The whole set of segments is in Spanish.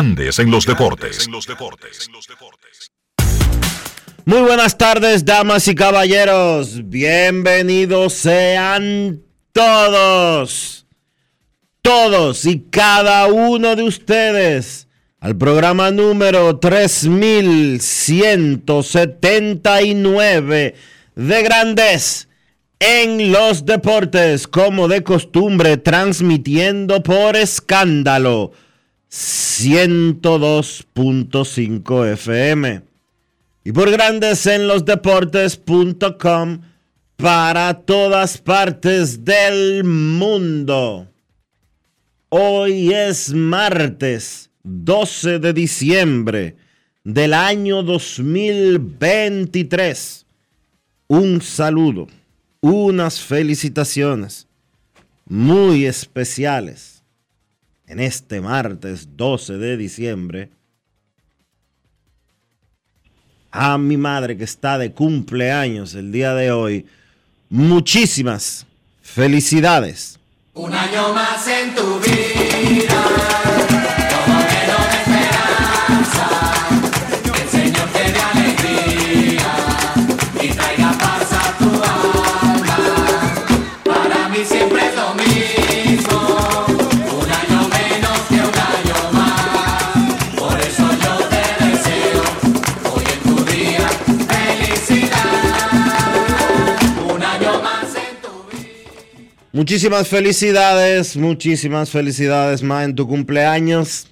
Grandes en los deportes. Muy buenas tardes, damas y caballeros. Bienvenidos sean todos, todos y cada uno de ustedes al programa número 3179 de Grandes en los Deportes, como de costumbre, transmitiendo por escándalo 102.5 FM y por grandes en los deportes.com para todas partes del mundo. Hoy es martes 12 de diciembre del año 2023. Un saludo, unas felicitaciones muy especiales en este martes 12 de diciembre a mi madre que está de cumpleaños el día de hoy. Muchísimas felicidades. Un año más en tu vida. Muchísimas felicidades, muchísimas felicidades más en tu cumpleaños.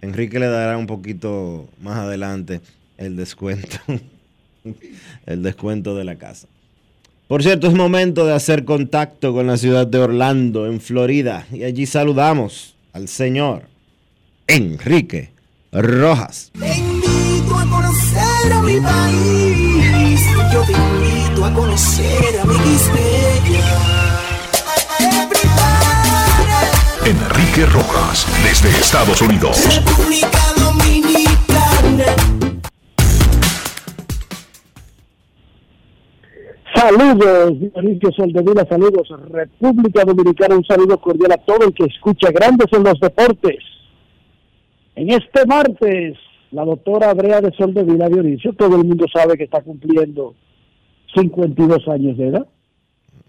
Enrique le dará un poquito más adelante el descuento. el descuento de la casa. Por cierto, es momento de hacer contacto con la ciudad de Orlando, en Florida. Y allí saludamos al señor Enrique Rojas. A conocer a mi país. Yo te invito a conocer a mi. Enrique Rojas, desde Estados Unidos. República Dominicana. Saludos, Dionisio Soldevila, saludos, República Dominicana, un saludo cordial a todo el que escucha Grandes en los Deportes. En este martes, la doctora Abrea de Soldevila Dionisio, todo el mundo sabe que está cumpliendo 52 años de edad.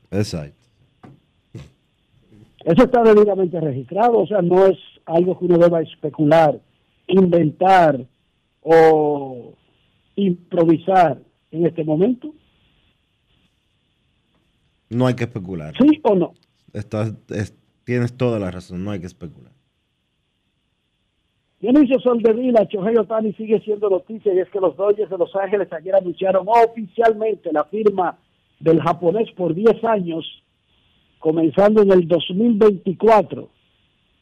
Exacto. Eso está debidamente registrado, o sea, no es algo que uno deba especular, inventar o improvisar en este momento. No hay que especular. ¿Sí o no? Estás- es- tienes toda la razón, no hay que especular. Dionisio Soldevila, Chohei Otani sigue siendo noticia y es que los Dodgers de Los Ángeles ayer anunciaron oficialmente la firma del japonés por 10 años comenzando en el 2024,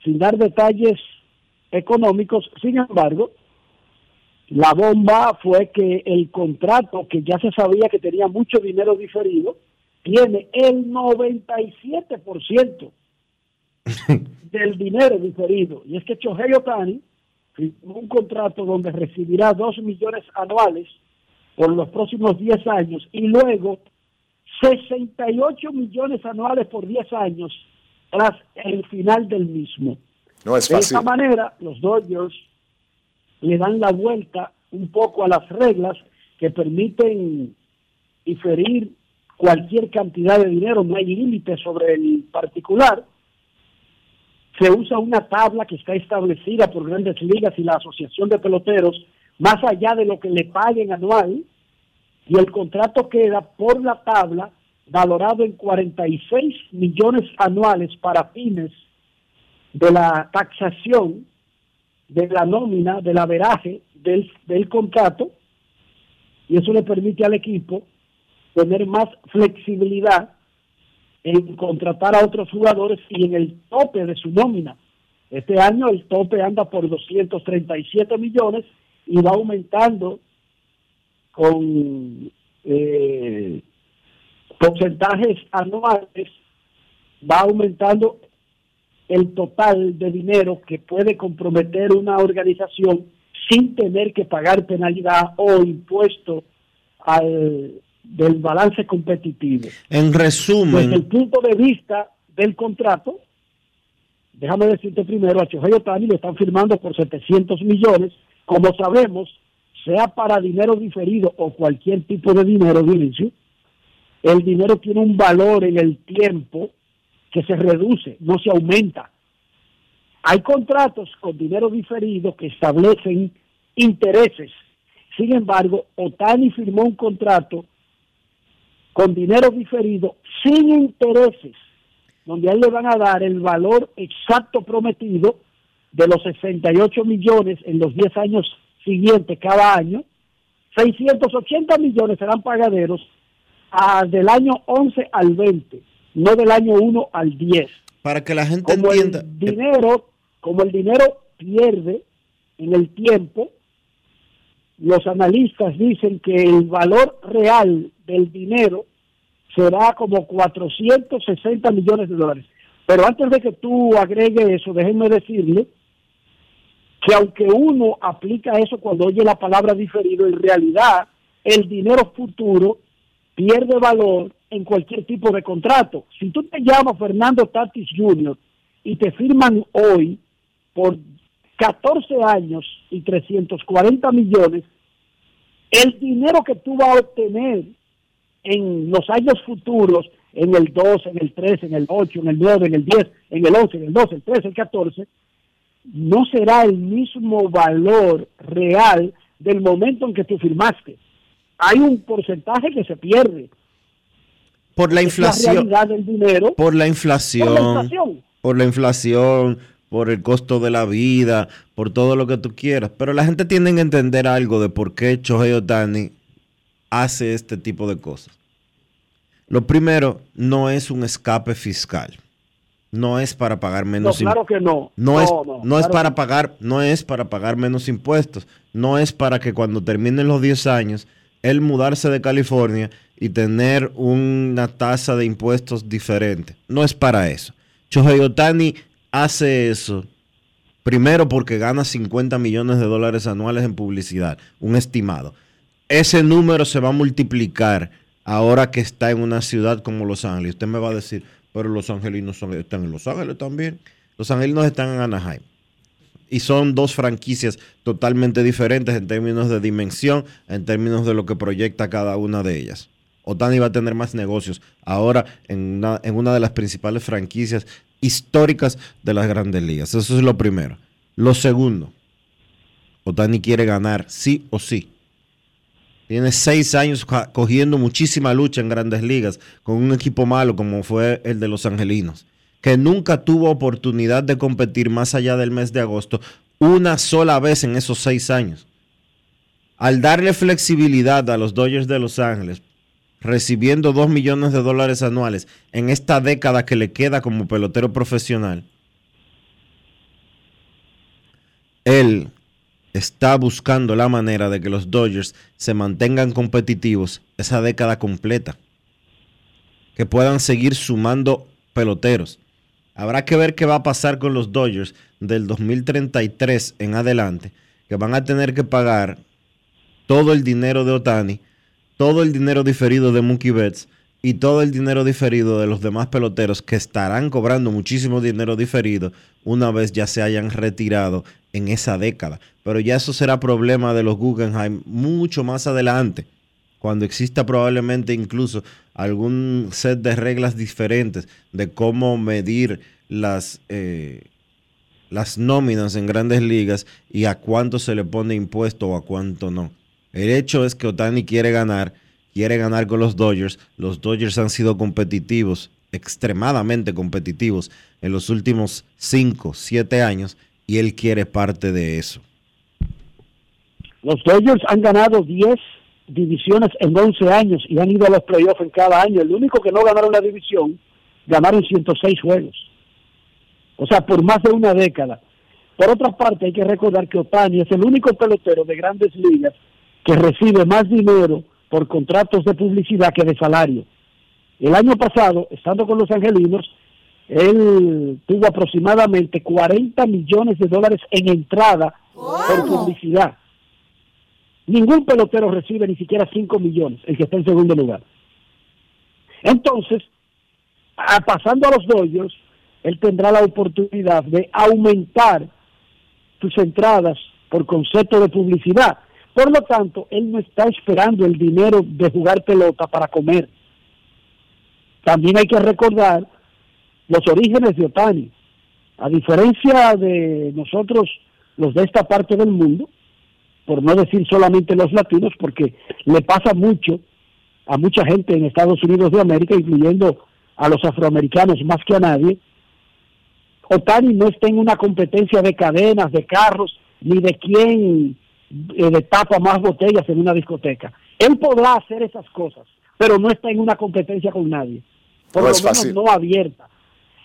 sin dar detalles económicos. Sin embargo, la bomba fue que el contrato, que ya se sabía que tenía mucho dinero diferido, tiene el 97% del dinero diferido. Y es que Chohei Otani firmó un contrato donde recibirá 2 millones anuales por los próximos 10 años y luego 68 millones anuales por 10 años tras el final del mismo. No es De esta manera, los Dodgers le dan la vuelta un poco a las reglas que permiten diferir cualquier cantidad de dinero, no hay límite sobre el particular. Se usa una tabla que está establecida por grandes ligas y la Asociación de Peloteros, más allá de lo que le paguen anual, y el contrato queda por la tabla valorado en 46 millones anuales para fines de la taxación, de la nómina, del averaje del, del contrato, y eso le permite al equipo tener más flexibilidad en contratar a otros jugadores y en el tope de su nómina. Este año el tope anda por 237 millones y va aumentando con eh, porcentajes anuales, va aumentando el total de dinero que puede comprometer una organización sin tener que pagar penalidad o impuesto al, del balance competitivo. En Desde el resumen, punto de vista del contrato, déjame decirte primero, a Otani lo están firmando por 700 millones. Como sabemos, sea para dinero diferido o cualquier tipo de dinero, Dionisio, el dinero tiene un valor en el tiempo que se reduce, no se aumenta. Hay contratos con dinero diferido que establecen intereses. Sin embargo, Otani firmó un contrato con dinero diferido sin intereses, donde a él le van a dar el valor exacto prometido de los 68 millones en los 10 años siguientes cada año. 680 millones serán pagaderos ah, del año 11 al 20, no del año 1 al 10 para que la gente como entienda, el dinero, como el dinero pierde en el tiempo, los analistas dicen que el valor real del dinero será como 460 millones de dólares. Pero antes de que tú agregues eso, déjenme decirle que aunque uno aplica eso cuando oye la palabra diferido, en realidad el dinero futuro pierde valor en cualquier tipo de contrato. Si tú te llamas Fernando Tatis Jr. y te firman hoy por 14 años y 340 millones, el dinero que tú vas a obtener en los años futuros, en el 2, en el 3, en el 8, en el 9, en el 10, en el 11, en el 12, el 13, el 14, no será el mismo valor real del momento en que tú firmaste. Hay un porcentaje que se pierde. por la inflación, realidad del dinero por la por inflación, la inflación. por la inflación, por el costo de la vida, por todo lo que tú quieras. Pero la gente tiene que entender algo de por qué Shohei Otani hace este tipo de cosas. Lo primero, no es un escape fiscal. No es para pagar No, menos claro impuestos. que no. No, es, no, no es claro para que- pagar, no es para pagar menos impuestos. No es para que cuando terminen los 10 años, él mudarse de California y tener una tasa de impuestos diferente. No es para eso. Otani hace eso primero porque gana 50 millones de dólares anuales en publicidad, un estimado. Ese número se va a multiplicar ahora que está en una ciudad como Los Ángeles. Usted me va a decir, pero los angelinos son- están en Los Ángeles también. Los angelinos están en Anaheim. Y son dos franquicias totalmente diferentes en términos de dimensión, en términos de lo que proyecta cada una de ellas. Otani va a tener más negocios ahora en una, en una de las principales franquicias históricas de las grandes ligas. Eso es lo primero. Lo segundo, Otani quiere ganar sí o sí. Tiene seis años cogiendo muchísima lucha en grandes ligas con un equipo malo como fue el de los Angelinos, que nunca tuvo oportunidad de competir más allá del mes de agosto una sola vez en esos seis años. Al darle flexibilidad a los Dodgers de Los Ángeles, recibiendo 2 millones de dólares anuales en esta década que le queda como pelotero profesional, él está buscando la manera de que los Dodgers se mantengan competitivos esa década completa. Que puedan seguir sumando peloteros. Habrá que ver qué va a pasar con los Dodgers del 2033 en adelante, que van a tener que pagar todo el dinero de Otani, todo el dinero diferido de Mookie Betts y todo el dinero diferido de los demás peloteros que estarán cobrando muchísimo dinero diferido una vez ya se hayan retirado en esa década. Pero ya eso será problema de los Guggenheim mucho más adelante, cuando exista probablemente incluso algún set de reglas diferentes de cómo medir las, eh, las nóminas en grandes ligas y a cuánto se le pone impuesto o a cuánto no. El hecho es que Otani quiere ganar, quiere ganar con los Dodgers. Los Dodgers han sido competitivos, extremadamente competitivos en los últimos 5, 7 años y él quiere parte de eso. Los Dodgers han ganado 10 divisiones en 11 años y han ido a los playoffs en cada año. El único que no ganaron la división, ganaron 106 juegos. O sea, por más de una década. Por otra parte, hay que recordar que Otani es el único pelotero de grandes ligas que recibe más dinero por contratos de publicidad que de salario. El año pasado, estando con los angelinos, él tuvo aproximadamente 40 millones de dólares en entrada por publicidad. Ningún pelotero recibe ni siquiera 5 millones, el que está en segundo lugar. Entonces, a- pasando a los Dodgers, él tendrá la oportunidad de aumentar sus entradas por concepto de publicidad. Por lo tanto, él no está esperando el dinero de jugar pelota para comer. También hay que recordar los orígenes de Otani. A diferencia de nosotros, los de esta parte del mundo, por no decir solamente los latinos, porque le pasa mucho a mucha gente en Estados Unidos de América, incluyendo a los afroamericanos más que a nadie, Otani no está en una competencia de cadenas, de carros, ni de quién eh, de tapa más botellas en una discoteca. Él podrá hacer esas cosas, pero no está en una competencia con nadie. Por No lo menos fácil. no abierta.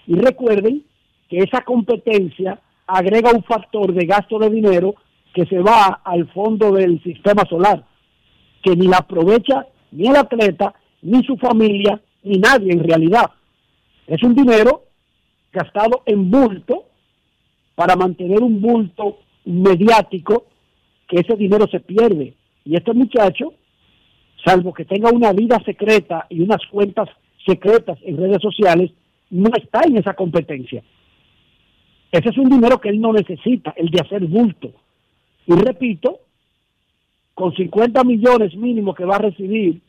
Y recuerden que esa competencia agrega un factor de gasto de dinero que se va al fondo del sistema solar, que ni la aprovecha ni el atleta, ni su familia, ni nadie en realidad. Es un dinero gastado en bulto para mantener un bulto mediático que ese dinero se pierde. Y este muchacho, salvo que tenga una vida secreta y unas cuentas secretas en redes sociales, no está en esa competencia. Ese es un dinero que él no necesita, el de hacer bulto. Y repito, con 50 millones mínimo que va a recibir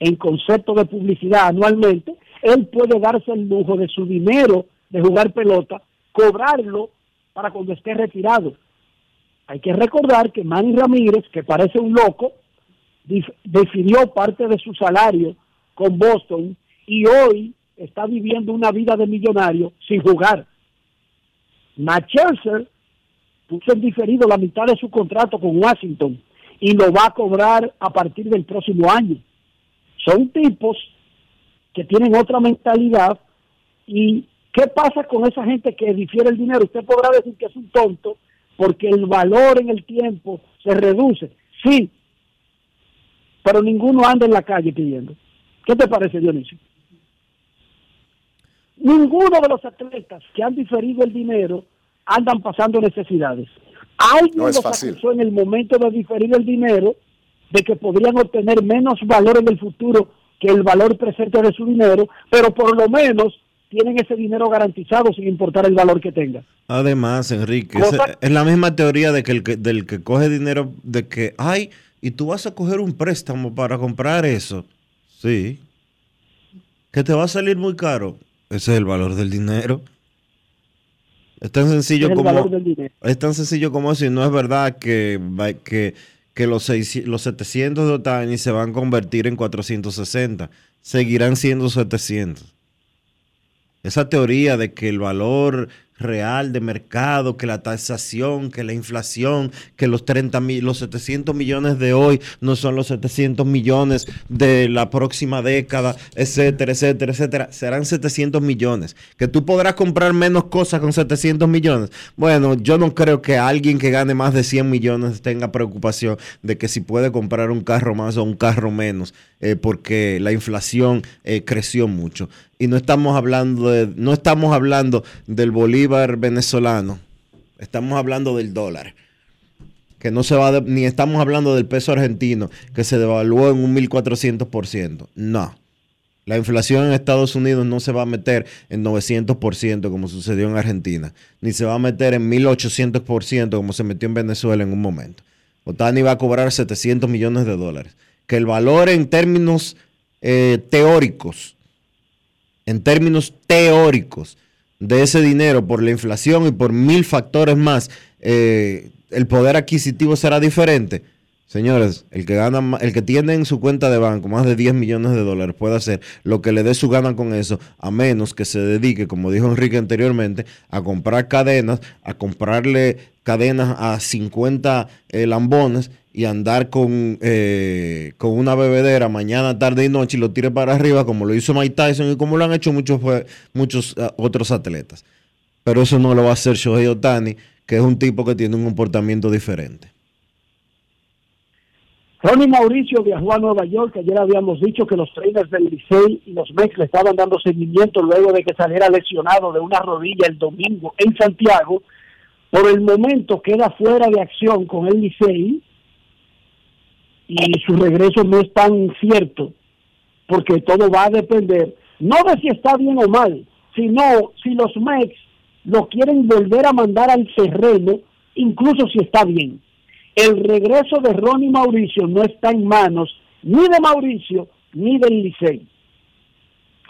en concepto de publicidad anualmente, él puede darse el lujo de su dinero de jugar pelota, cobrarlo para cuando esté retirado. Hay que recordar que Manny Ramírez, que parece un loco, definió parte de su salario con Boston y hoy está viviendo una vida de millonario sin jugar. Matt puso en diferido la mitad de su contrato con Washington y lo va a cobrar a partir del próximo año. Son tipos que tienen otra mentalidad y ¿qué pasa con esa gente que difiere el dinero? Usted podrá decir que es un tonto porque el valor en el tiempo se reduce. Sí, pero ninguno anda en la calle pidiendo. ¿Qué te parece, Dionisio? Ninguno de los atletas que han diferido el dinero andan pasando necesidades. Alguien No los fácil. acusó en el momento de diferir el dinero de que podrían obtener menos valor en el futuro que el valor presente de su dinero, pero por lo menos tienen ese dinero garantizado sin importar el valor que tenga. Además, Enrique, es la misma teoría de que el que, del que coge dinero, de que, ay, y tú vas a coger un préstamo para comprar eso. Sí. Que te va a salir muy caro. Ese es el valor del dinero. Es tan sencillo Es el como valor del dinero. es tan sencillo como eso y no es verdad que, que los, 600 los 700 de Otani se van a convertir en 460. Seguirán siendo 700. Esa teoría de que el valor real de mercado, que la tasación, que la inflación, que los 30 mil, los 700 millones de hoy no son los 700 millones de la próxima década, etcétera, etcétera, etcétera. Serán 700 millones. Que tú podrás comprar menos cosas con 700 millones. Bueno, yo no creo que alguien que gane más de 100 millones tenga preocupación de que si puede comprar un carro más o un carro menos, eh, porque la inflación eh, creció mucho y no estamos hablando de, no estamos hablando del bolívar venezolano, estamos hablando del dólar. Que no se va, ni estamos hablando del peso argentino, que se devaluó en un 1400%. No. La inflación en Estados Unidos no se va a meter en 900% como sucedió en Argentina, ni se va a meter en 1800% como se metió en Venezuela en un momento. Otani va a cobrar 700 millones de dólares. Que el valor en términos eh, teóricos en términos teóricos de ese dinero por la inflación y por mil factores más, eh, el poder adquisitivo será diferente. Señores, el que gana, el que tiene en su cuenta de banco más de 10 millones de dólares puede hacer lo que le dé su gana con eso, a menos que se dedique, como dijo Enrique anteriormente, a comprar cadenas, a comprarle cadenas a 50 eh, lambones y andar con, eh, con una bebedera mañana, tarde y noche y lo tire para arriba, como lo hizo Mike Tyson y como lo han hecho muchos, muchos ah, otros atletas. Pero eso no lo va a hacer Shohei Otani, que es un tipo que tiene un comportamiento diferente. Ronnie Mauricio viajó a Nueva York. Ayer habíamos dicho que los trainers del Licey y los Mex le estaban dando seguimiento luego de que saliera lesionado de una rodilla el domingo en Santiago. Por el momento queda fuera de acción con el Licey y su regreso no es tan cierto porque todo va a depender no de si está bien o mal, sino si los Mex lo quieren volver a mandar al terreno, incluso si está bien el regreso de Ronnie Mauricio no está en manos ni de Mauricio ni del Licey.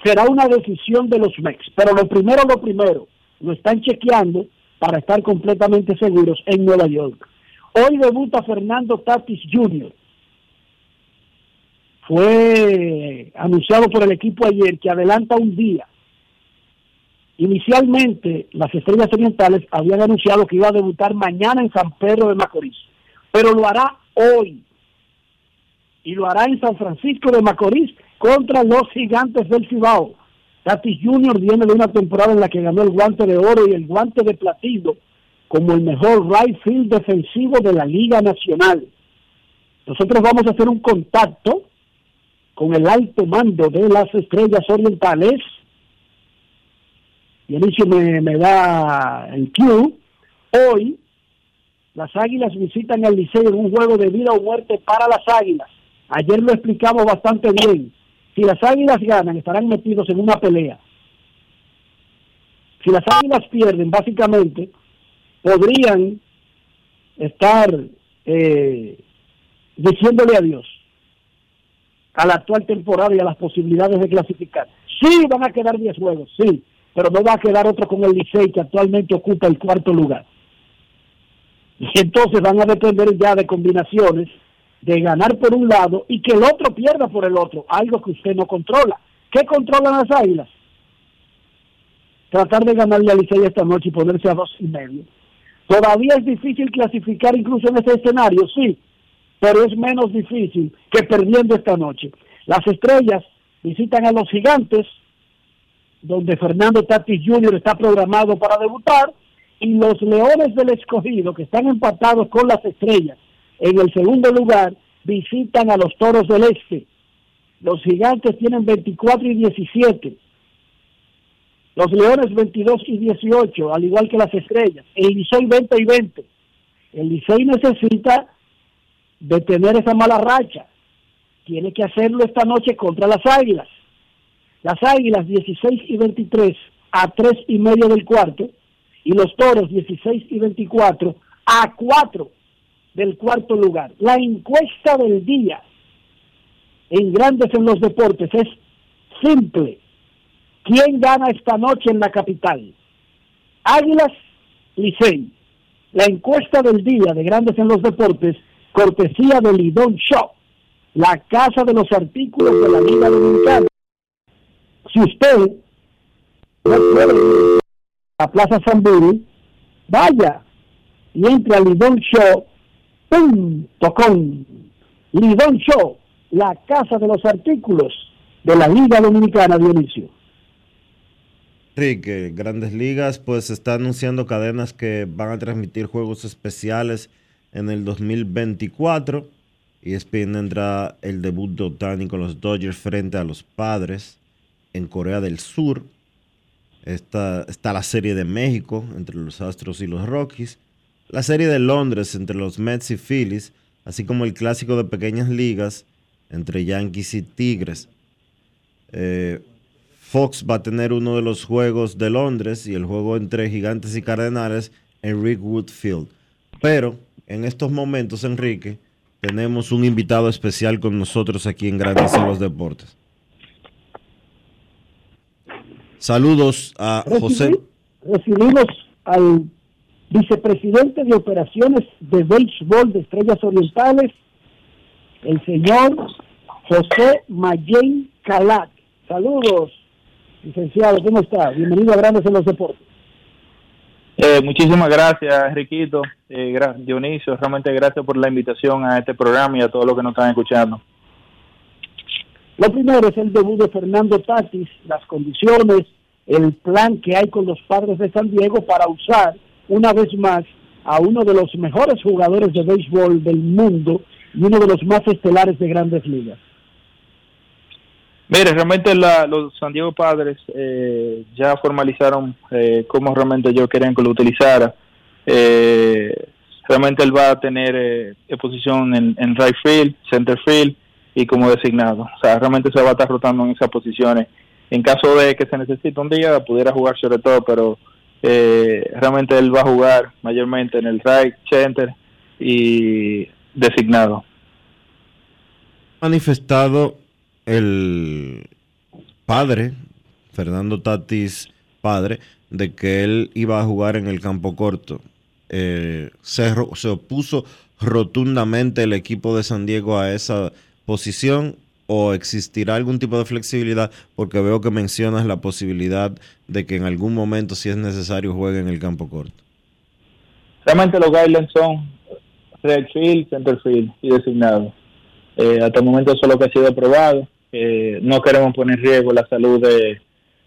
Será una decisión de los Mex. Pero lo primero, lo primero, lo están chequeando para estar completamente seguros en Nueva York. Hoy debuta Fernando Tatis Jr. Fue anunciado por el equipo ayer que adelanta un día. Inicialmente, las Estrellas Orientales habían anunciado que iba a debutar mañana en San Pedro de Macorís pero lo hará hoy. Y lo hará en San Francisco de Macorís contra los gigantes del Cibao. Tatis Jr. viene de una temporada en la que ganó el guante de oro y el guante de platino como el mejor right field defensivo de la Liga Nacional. Nosotros vamos a hacer un contacto con el alto mando de las Estrellas Orientales. Dionisio me, me da el cue. Hoy las Águilas visitan el Liceo en un juego de vida o muerte para las Águilas. Ayer lo explicamos bastante bien. Si las Águilas ganan, estarán metidos en una pelea. Si las Águilas pierden, básicamente, podrían estar eh, diciéndole adiós a la actual temporada y a las posibilidades de clasificar. Sí, van a quedar 10 juegos, sí, pero no va a quedar otro con el Licey que actualmente ocupa el cuarto lugar. Y entonces van a depender ya de combinaciones de ganar por un lado y que el otro pierda por el otro, algo que usted no controla. ¿Qué controlan las águilas? Tratar de ganarle a Licey esta noche y ponerse a dos y medio. Todavía es difícil clasificar incluso en ese escenario, sí, pero es menos difícil que perdiendo esta noche. Las estrellas visitan a los gigantes, donde Fernando Tatis Jr. está programado para debutar, y los Leones del Escogido, que están empatados con las estrellas en el segundo lugar, visitan a los Toros del Este. Los Gigantes tienen 24 y 17. Los Leones 22 y 18, al igual que las estrellas. El Licey 20 y 20. El Licey necesita detener esa mala racha. Tiene que hacerlo esta noche contra las Águilas. Las Águilas 16 y 23 a 3 y medio del cuarto y los toros 16 y 24 a 4 del cuarto lugar. La encuesta del día en Grandes en los Deportes es simple. ¿Quién gana esta noche en la capital? Águilas, Licey. La encuesta del día de Grandes en los Deportes, cortesía de Lidón Shop, la casa de los artículos de la Liga Dominicana. Si usted a Plaza Samburi, vaya y entre a lidonshow.com. Lidon Show, la casa de los artículos de la Liga Dominicana Dionisio. Enrique, Grandes Ligas pues está anunciando cadenas que van a transmitir juegos especiales en el 2024. Y ESPN tendrá el debut de Otani con los Dodgers frente a los Padres en Corea del Sur. Está, está la serie de México entre los Astros y los Rockies. La serie de Londres entre los Mets y Phillies, así como el clásico de pequeñas ligas entre Yankees y Tigres. Eh, Fox va a tener uno de los juegos de Londres y el juego entre Gigantes y Cardenales en Rickwood Field. Pero en estos momentos, Enrique, tenemos un invitado especial con nosotros aquí en Grandes en los Deportes. Saludos a José. Recibimos al vicepresidente de operaciones de béisbol de Estrellas Orientales, el señor José Mayen Calat. Saludos, licenciado, ¿cómo está? Bienvenido a Grandes en los Deportes. Eh, muchísimas gracias, Enriquito, eh, Dionisio, realmente gracias por la invitación a este programa y a todos los que nos están escuchando. Lo primero es el debut de Fernando Tatis, las condiciones, el plan que hay con los padres de San Diego para usar una vez más a uno de los mejores jugadores de béisbol del mundo y uno de los más estelares de grandes ligas. Mire, realmente los San Diego Padres eh, ya formalizaron eh, cómo realmente ellos querían que lo utilizara. Eh, realmente él va a tener eh, posición en, right field, center field y como designado. O sea, realmente se va a estar rotando en esas posiciones. En caso de que se necesite un día, pudiera jugar sobre todo, pero realmente él va a jugar mayormente en el right, center y designado. Manifestado el padre, Fernando Tatis padre, de que él iba a jugar en el campo corto. Eh, se, se, opuso rotundamente el equipo de San Diego a esa posición o existirá algún tipo de flexibilidad porque veo que mencionas la posibilidad de que en algún momento si es necesario juegue en el campo corto. Realmente los guidelines son red field, center field y designado. Eh, hasta el momento eso es lo que ha sido aprobado no queremos poner en riesgo la salud de,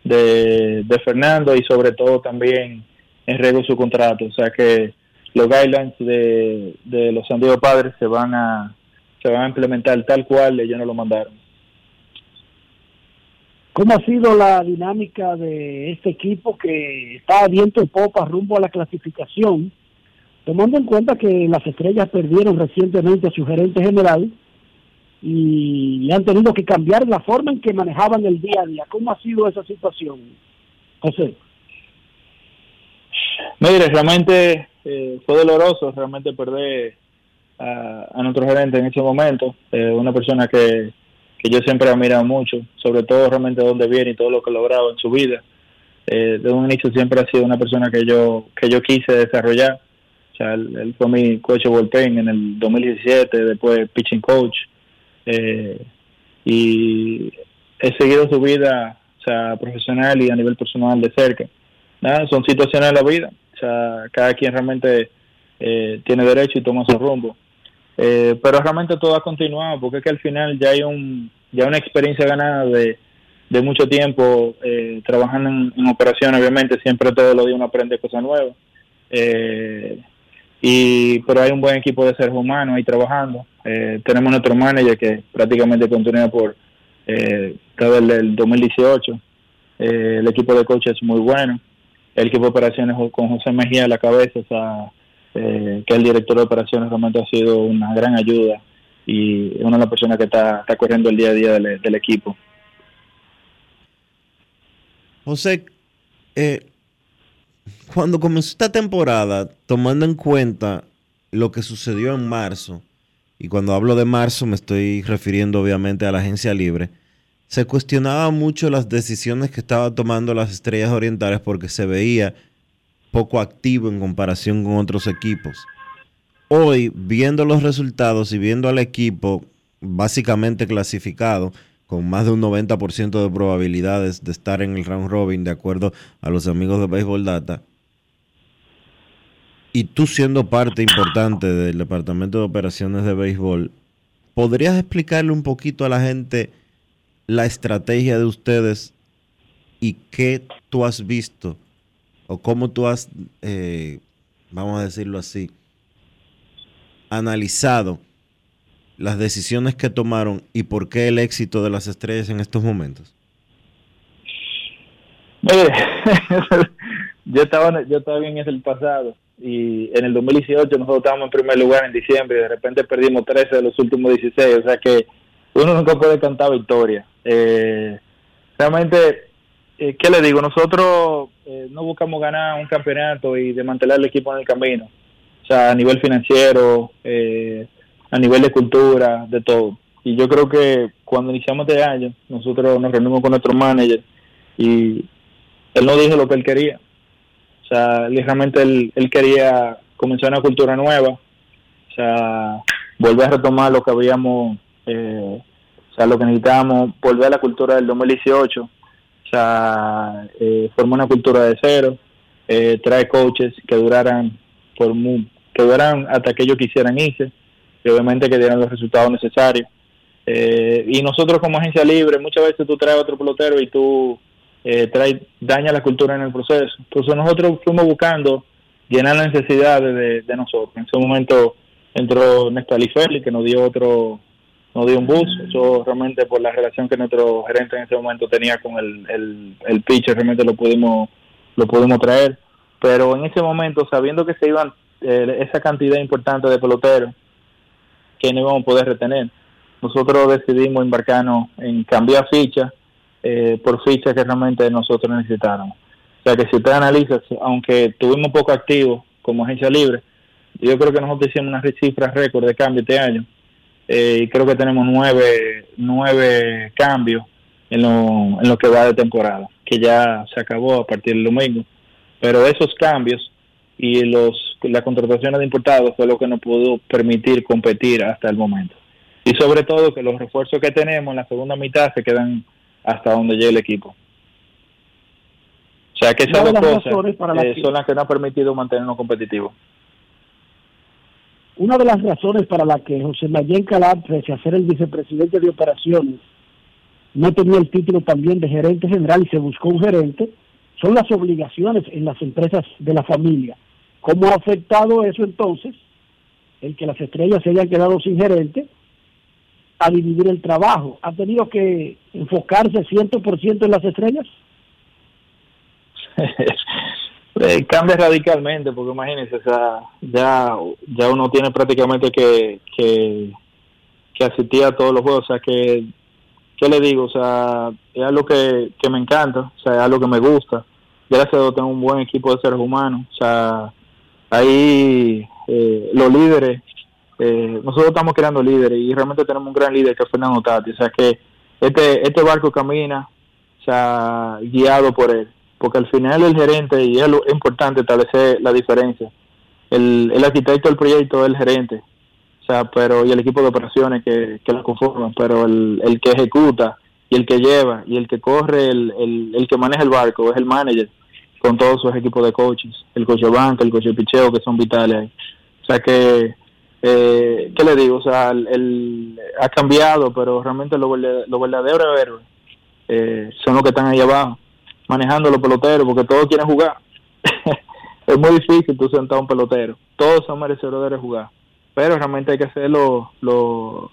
de, Fernando y sobre todo también en riesgo su contrato. O sea que los guidelines de, de los San Diego Padres se van a se van a implementar tal cual ellos nos lo mandaron. ¿Cómo ha sido la dinámica de este equipo que está viento y popa rumbo a la clasificación, tomando en cuenta que las estrellas perdieron recientemente a su gerente general? y han tenido que cambiar la forma en que manejaban el día a día. ¿Cómo ha sido esa situación, José? Mire, realmente eh, fue doloroso realmente perder a, nuestro gerente en ese momento, eh, una persona que, que yo siempre he admirado mucho, sobre todo realmente de dónde viene y todo lo que ha logrado en su vida. Eh, de un inicio siempre ha sido una persona que yo que yo quise desarrollar. O sea, él, fue mi coach de en el 2017, después pitching coach, eh, y he seguido su vida o sea, profesional y a nivel personal de cerca. Nada, son situaciones de la vida, o sea, cada quien realmente eh, tiene derecho y toma su rumbo. Eh, pero realmente todo ha continuado, porque es que al final ya hay un ya una experiencia ganada de, mucho tiempo eh, trabajando en, operaciones, obviamente siempre todos los días uno aprende cosas nuevas. Eh, y pero hay un buen equipo de seres humanos ahí trabajando. Eh, tenemos nuestro manager que prácticamente continúa por eh, todo el, 2018. Eh, el equipo de coaches es muy bueno. El equipo de operaciones con José Mejía a la cabeza, eh, que el director de operaciones realmente ha sido una gran ayuda y una de las personas que está, corriendo el día a día del, equipo. José, eh, cuando comenzó esta temporada, tomando en cuenta lo que sucedió en marzo, y cuando hablo de marzo me estoy refiriendo obviamente a la agencia libre, se cuestionaba mucho las decisiones que estaba tomando las estrellas orientales porque se veía poco activo en comparación con otros equipos. Hoy, viendo los resultados y viendo al equipo básicamente clasificado, con más de un 90% de probabilidades de estar en el round robin, de acuerdo a los amigos de Baseball Data. Y tú siendo parte importante del Departamento de Operaciones de Béisbol, ¿podrías explicarle un poquito a la gente la estrategia de ustedes y qué tú has visto o cómo tú has, eh, vamos a decirlo así, analizado las decisiones que tomaron y por qué el éxito de las estrellas en estos momentos? Mire, yo estaba yo estaba bien en el pasado y en el 2018 nosotros estábamos en primer lugar en diciembre y de repente perdimos 13 de los últimos 16, o sea que uno nunca puede cantar victoria. Eh, realmente, eh, ¿qué le digo? Nosotros eh, no buscamos ganar un campeonato y desmantelar el equipo en el camino, o sea, a nivel financiero, eh, a nivel de cultura, de todo. Y yo creo que cuando iniciamos este año, nosotros nos reunimos con nuestro manager y él no dijo lo que él quería. O sea, él, realmente él, él quería comenzar una cultura nueva, o sea, volver a retomar lo que habíamos, eh, o sea, lo que necesitábamos, volver a la cultura del 2018, o sea, eh, una cultura de cero, eh, traer coaches que duraran por mu- que duraran hasta que ellos quisieran irse y obviamente que dieran los resultados necesarios. Eh, y nosotros como agencia libre, muchas veces tú traes otro pelotero y tú eh, trae, daña la cultura en el proceso. Entonces nosotros fuimos buscando llenar las necesidades de, de nosotros. En ese momento entró Néstor Félix, que nos dio otro, nos dio un bus. Eso realmente por la relación que nuestro gerente en ese momento tenía con el, el, el pitcher, realmente lo pudimos, lo pudimos traer. Pero en ese momento, sabiendo que se iban eh, esa cantidad importante de peloteros, que no íbamos a poder retener, nosotros decidimos embarcarnos en cambiar fichas eh, por fichas que realmente nosotros necesitáramos. O sea que si usted analiza, aunque tuvimos poco activo como agencia libre, yo creo que nosotros hicimos una cifra récord de cambio este año eh, y creo que tenemos nueve, nueve cambios en lo, en lo que va de temporada, que ya se acabó a partir del domingo. Pero esos cambios y los las contrataciones de importados fue lo que nos pudo permitir competir hasta el momento. Y sobre todo que los refuerzos que tenemos en la segunda mitad se quedan hasta donde llegue el equipo. O sea que esas dos cosas eh, son las que nos han permitido mantenernos competitivos. Una de las razones para la que José Mayen Calab, pese a ser el vicepresidente de operaciones, no tenía el título también de gerente general y se buscó un gerente, son las obligaciones en las empresas de la familia. ¿Cómo ha afectado eso entonces el que las estrellas se hayan quedado sin gerente a dividir el trabajo? ¿Ha tenido que enfocarse 100% en las estrellas? Eh, cambia radicalmente porque imagínense, o sea, ya, ya uno tiene prácticamente que, que, que asistir a todos los juegos, o sea que, ¿qué le digo? O sea, es algo que, que me encanta, o sea, es algo que me gusta. Gracias a Dios tengo un buen equipo de seres humanos, o sea, ahí eh, los líderes, eh, nosotros estamos creando líderes y realmente tenemos un gran líder que es Fernando Tati, o sea que este, este barco camina, o sea, guiado por él porque al final el gerente, y es lo importante establecer la diferencia, el, el arquitecto del proyecto es el gerente, o sea, pero y el equipo de operaciones que, que lo conforman, pero el, el que ejecuta y el que lleva y el que corre, el, el, que maneja el barco es el manager con todos sus equipos de coaches, el coche de banca, el coche de picheo, que son vitales ahí. O sea que, eh, ¿qué le digo? O sea, el, ha cambiado, pero realmente los verdaderos héroes eh, son los que están ahí abajo manejando los peloteros porque todos quieren jugar. es muy difícil tú sentar a un pelotero. Todos son merecedores de jugar. Pero realmente hay que hacerlo, lo,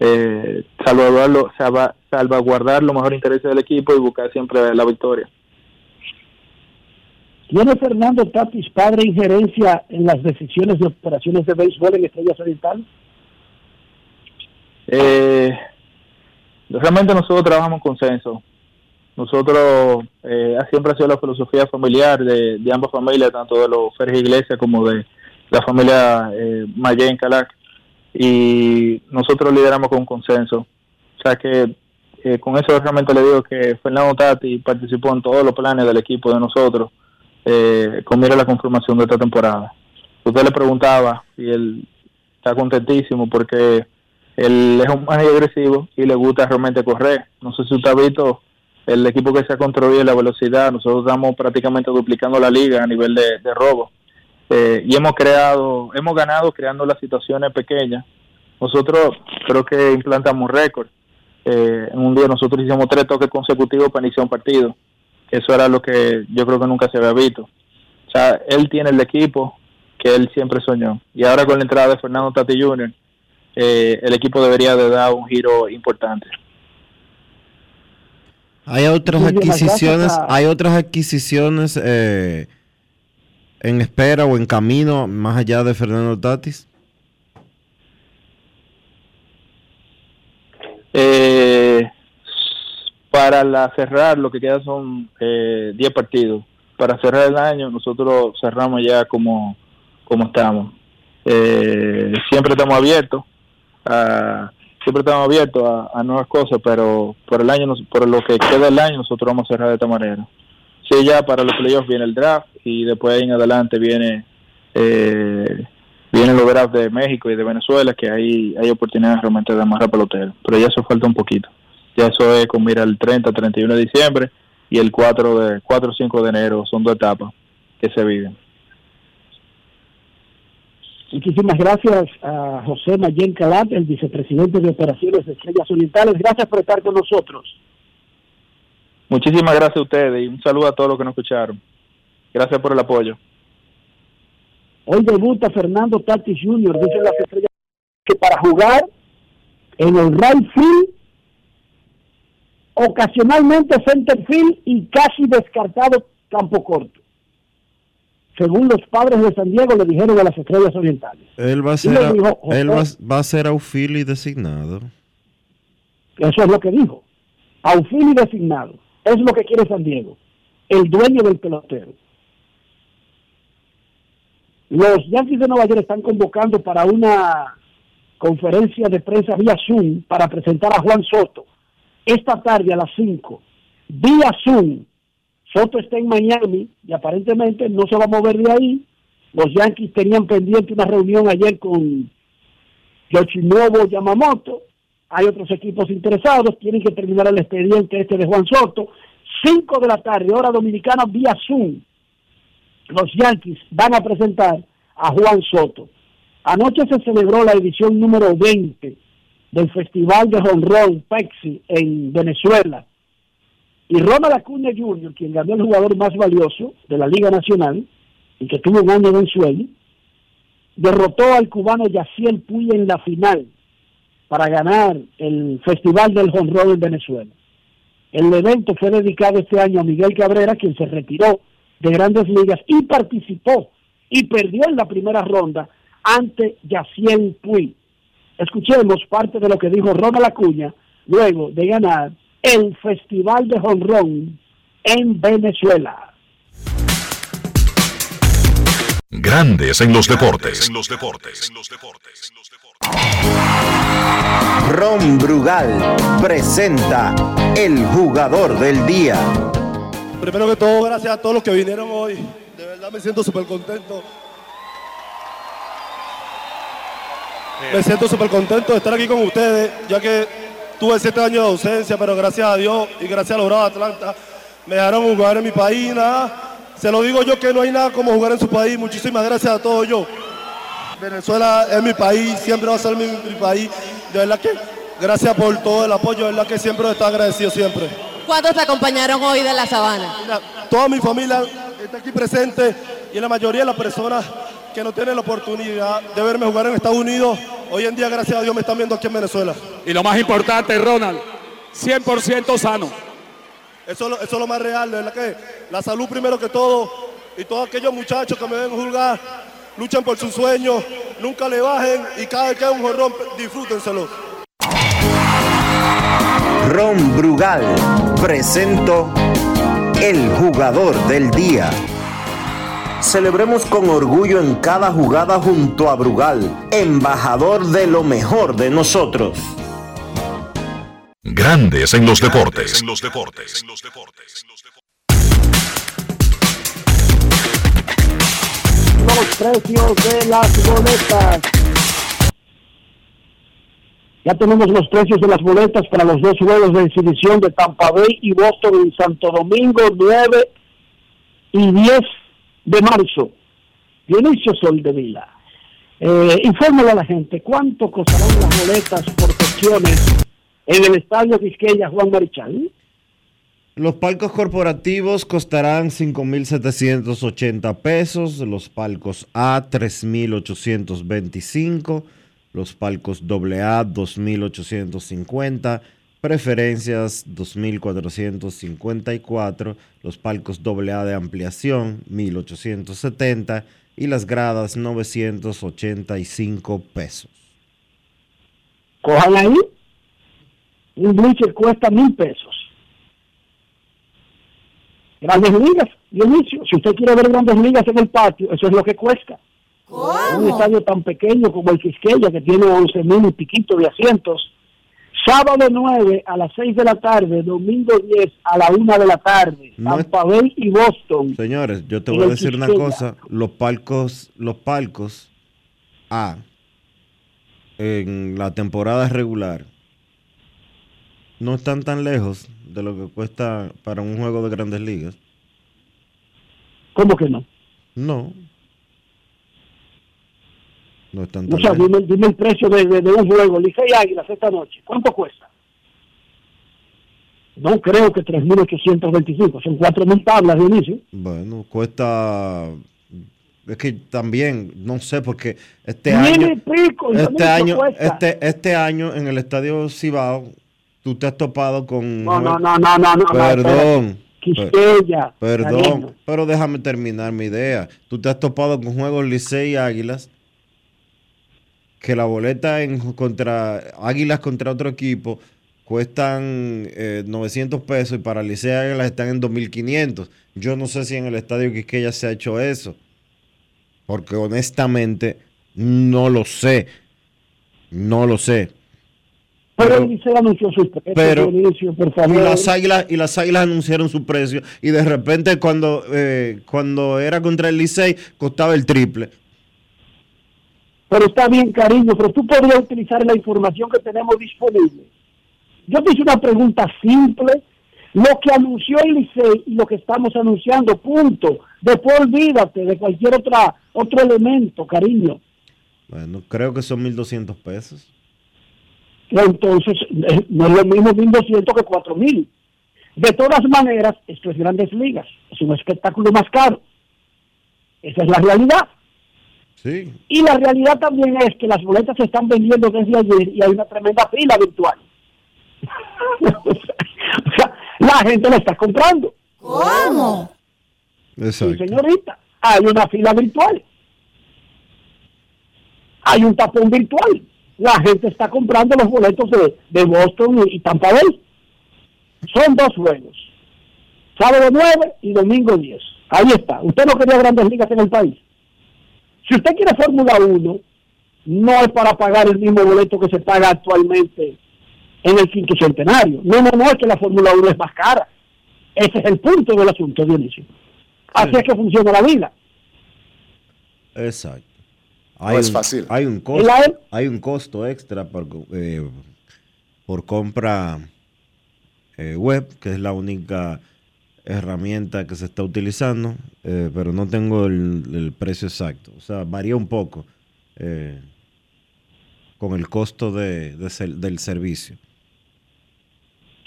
eh, salvaguardarlo, salva- salvaguardar los mejores intereses del equipo y buscar siempre la victoria. ¿Tiene Fernando Tatis padre injerencia en las decisiones de operaciones de béisbol en Estrellas Orientales? Eh, realmente nosotros trabajamos en consenso. Nosotros eh, siempre ha sido la filosofía familiar de, ambas familias, tanto de los Férez Iglesias como de la familia eh, Calac. Y nosotros lideramos con consenso. O sea que eh, con eso realmente le digo que Fernando Tati participó en todos los planes del equipo de nosotros eh, con mira la conformación de esta temporada. Usted le preguntaba y él está contentísimo porque él es un manager agresivo y le gusta realmente correr. No sé si usted ha visto el equipo que se ha construido la velocidad. Nosotros estamos prácticamente duplicando la liga a nivel de, robo. Eh, y hemos creado, hemos ganado creando las situaciones pequeñas. Nosotros creo que implantamos récord. Eh, en un día nosotros hicimos tres toques consecutivos para iniciar un partido. Eso era lo que yo creo que nunca se había visto. O sea, él tiene el equipo que él siempre soñó. Y ahora con la entrada de Fernando Tati Jr., eh, el equipo debería de dar un giro importante. Hay otras adquisiciones, hay otras adquisiciones eh, en espera o en camino más allá de Fernando Tatis. Eh, para la cerrar, lo que queda son eh, 10 partidos. Para cerrar el año, nosotros cerramos ya como, como estamos. Eh, siempre estamos abiertos a, siempre estamos abiertos a, nuevas cosas, pero por el año, por lo que queda el año, nosotros vamos a cerrar de esta manera. Sí, ya para los playoffs viene el draft y después en adelante viene eh, vienen los drafts de México y de Venezuela, que ahí hay oportunidades realmente de amarrar pelotero. Pero ya eso falta un poquito. Ya eso es con mira el 30, 31 de diciembre y el 4 de 4 o 5 de enero son dos etapas que se viven. Muchísimas gracias a José Mayen Calat, el vicepresidente de Operaciones de Estrellas Orientales. Gracias por estar con nosotros. Muchísimas gracias a ustedes y un saludo a todos los que nos escucharon. Gracias por el apoyo. Hoy debuta Fernando Tatis Jr., dicen las estrellas, que para jugar en el right field, ocasionalmente center field y casi descartado campo corto. Según los padres de San Diego le dijeron a las estrellas orientales. Él va a ser, a- dijo, él va, va a ser outfield designado. Eso es lo que dijo. Aufili designado. Es lo que quiere San Diego. El dueño del pelotero. Los Yankees de Nueva York están convocando para una conferencia de prensa vía Zoom para presentar a Juan Soto esta tarde a las 5. Vía Zoom. Soto está en Miami y aparentemente no se va a mover de ahí. Los Yankees tenían pendiente una reunión ayer con Yoshinobu Yamamoto. Hay otros equipos interesados. Tienen que terminar el expediente este de Juan Soto. 5 de la tarde, hora dominicana, vía Zoom. Los Yankees van a presentar a Juan Soto. Anoche se celebró la edición número 20 del Festival de Honrón Pepsi en Venezuela. Y Ronald Acuña Jr., quien ganó el jugador más valioso de la Liga Nacional y que tuvo un año de ensueño, derrotó al cubano Yaciel Puy en la final para ganar el Festival del Honrón en Venezuela. El evento fue dedicado este año a Miguel Cabrera, quien se retiró de grandes ligas y participó y perdió en la primera ronda ante Yaciel Puy. Escuchemos parte de lo que dijo Ronald Acuña luego de ganar el Festival de Honrón en Venezuela. Grandes en los deportes. En los deportes. En los deportes. Ron Brugal presenta el jugador del día. Primero que todo, gracias a todos los que vinieron hoy. De verdad me siento súper contento. Me siento súper contento de estar aquí con ustedes, ya que tuve siete años de ausencia, pero gracias a Dios y gracias a los Bravos de Atlanta me dejaron jugar en mi país. Nada, se lo digo yo que no hay nada como jugar en su país. Muchísimas gracias a todos yo. Venezuela es mi país, siempre va a ser mi, mi país. De verdad que gracias por todo el apoyo, de verdad que siempre está agradecido siempre. ¿Cuántos te acompañaron hoy de la sabana? Mira, toda mi familia está aquí presente y la mayoría de las personas que no tienen la oportunidad de verme jugar en Estados Unidos, hoy en día, gracias a Dios, me están viendo aquí en Venezuela. Y lo más importante, Ronald, 100% sano. Eso, es lo- eso es lo más real, verdad que la salud primero que todo y todos aquellos muchachos que me ven jugar, luchan por sus sueños, nunca le bajen y cada vez que hay un jorrón, disfrútenselo. Ron Brugal presento el jugador del día. Celebremos con orgullo en cada jugada junto a Brugal, embajador de lo mejor de nosotros. Grandes en los deportes. En los deportes. En los deportes. Los precios de las boletas. Ya tenemos los precios de las boletas para los dos juegos de exhibición de Tampa Bay y Boston en Santo Domingo, 9 y 10 de marzo. Dionisio Soldevila, eh, infórmale a la gente cuánto costarán las boletas por secciones en el Estadio Quisqueya Juan Marichal. Los palcos corporativos costarán 5.780 pesos, los palcos A 3.825, los palcos AA 2.850, preferencias 2.454, los palcos AA de ampliación 1.870 y las gradas 985 pesos. Cojan ahí, un bleacher cuesta mil pesos. Grandes ligas, Dionisio, si usted quiere ver grandes ligas en el patio, eso es lo que cuesta. Un estadio tan pequeño como el Quisqueya, que tiene 11 mil y piquito de asientos, sábado 9 a las 6 de la tarde, domingo 10 a la 1 de la tarde, No Tampa Bay y Boston. Señores, yo te voy a decir una cosa, los palcos, los palcos A en la temporada regular no están tan lejos de lo que cuesta para un juego de grandes ligas. ¿Cómo que no? No. No están O tan sea, lejos. dime, dime el precio de, de- de un juego, Licey Águilas esta noche. ¿Cuánto cuesta? No creo que 3.825, son 4.000 tablas, Dionisio. Bueno, cuesta es que también no sé porque este año pico, este año este este año en el estadio Cibao tú te has topado con No, no, no, no, no, Perdón. Quisqueya, Perdón, pero déjame terminar mi idea. Tú te has topado con juegos Licey y Águilas que la boleta en contra Águilas contra otro equipo cuestan eh, 900 pesos y para Licey y Águilas están en 2500. Yo no sé si en el estadio Quisqueya se ha hecho eso. Porque honestamente no lo sé. No lo sé. Pero el Licey anunció sus precios, pero- Dionisio, por Y favor. las águilas, y las águilas anunciaron su precio. Y de repente cuando, eh, cuando era contra el Licey, costaba el triple. Pero está bien, cariño, pero tú podrías utilizar la información que tenemos disponible. Yo te hice una pregunta simple. Lo que anunció el Licey y lo que estamos anunciando, punto. Después olvídate de cualquier otra otro elemento, cariño. Bueno, creo que son 1.200 pesos. Entonces, eh, no es lo mismo 1.200 que 4.000. De todas maneras, esto es Grandes Ligas. Es un espectáculo más caro. Esa es la realidad. Sí. Y la realidad también es que las boletas se están vendiendo desde ayer y hay una tremenda fila virtual. o sea, la gente la está comprando. ¿Cómo? Sí, señorita. Hay una fila virtual. Hay un tapón virtual. La gente está comprando los boletos de, de Boston y, y Tampa Bay. Son dos juegos. Sábado 9 y domingo 10. Ahí está. Usted no quería grandes ligas en el país. Si usted quiere Fórmula 1, no es para pagar el mismo boleto que se paga actualmente en el quinto centenario. No, no, no, es que la Fórmula 1 es más cara. Ese es el punto del asunto, Dionisio. Así es que funciona la vida. Exacto. No es fácil. Hay un ¿Y costo, la E? hay un costo extra por, eh, por compra eh, web, que es la única herramienta que se está utilizando, eh, pero no tengo el, el precio exacto. O sea, varía un poco eh, con el costo de, de ser- del servicio.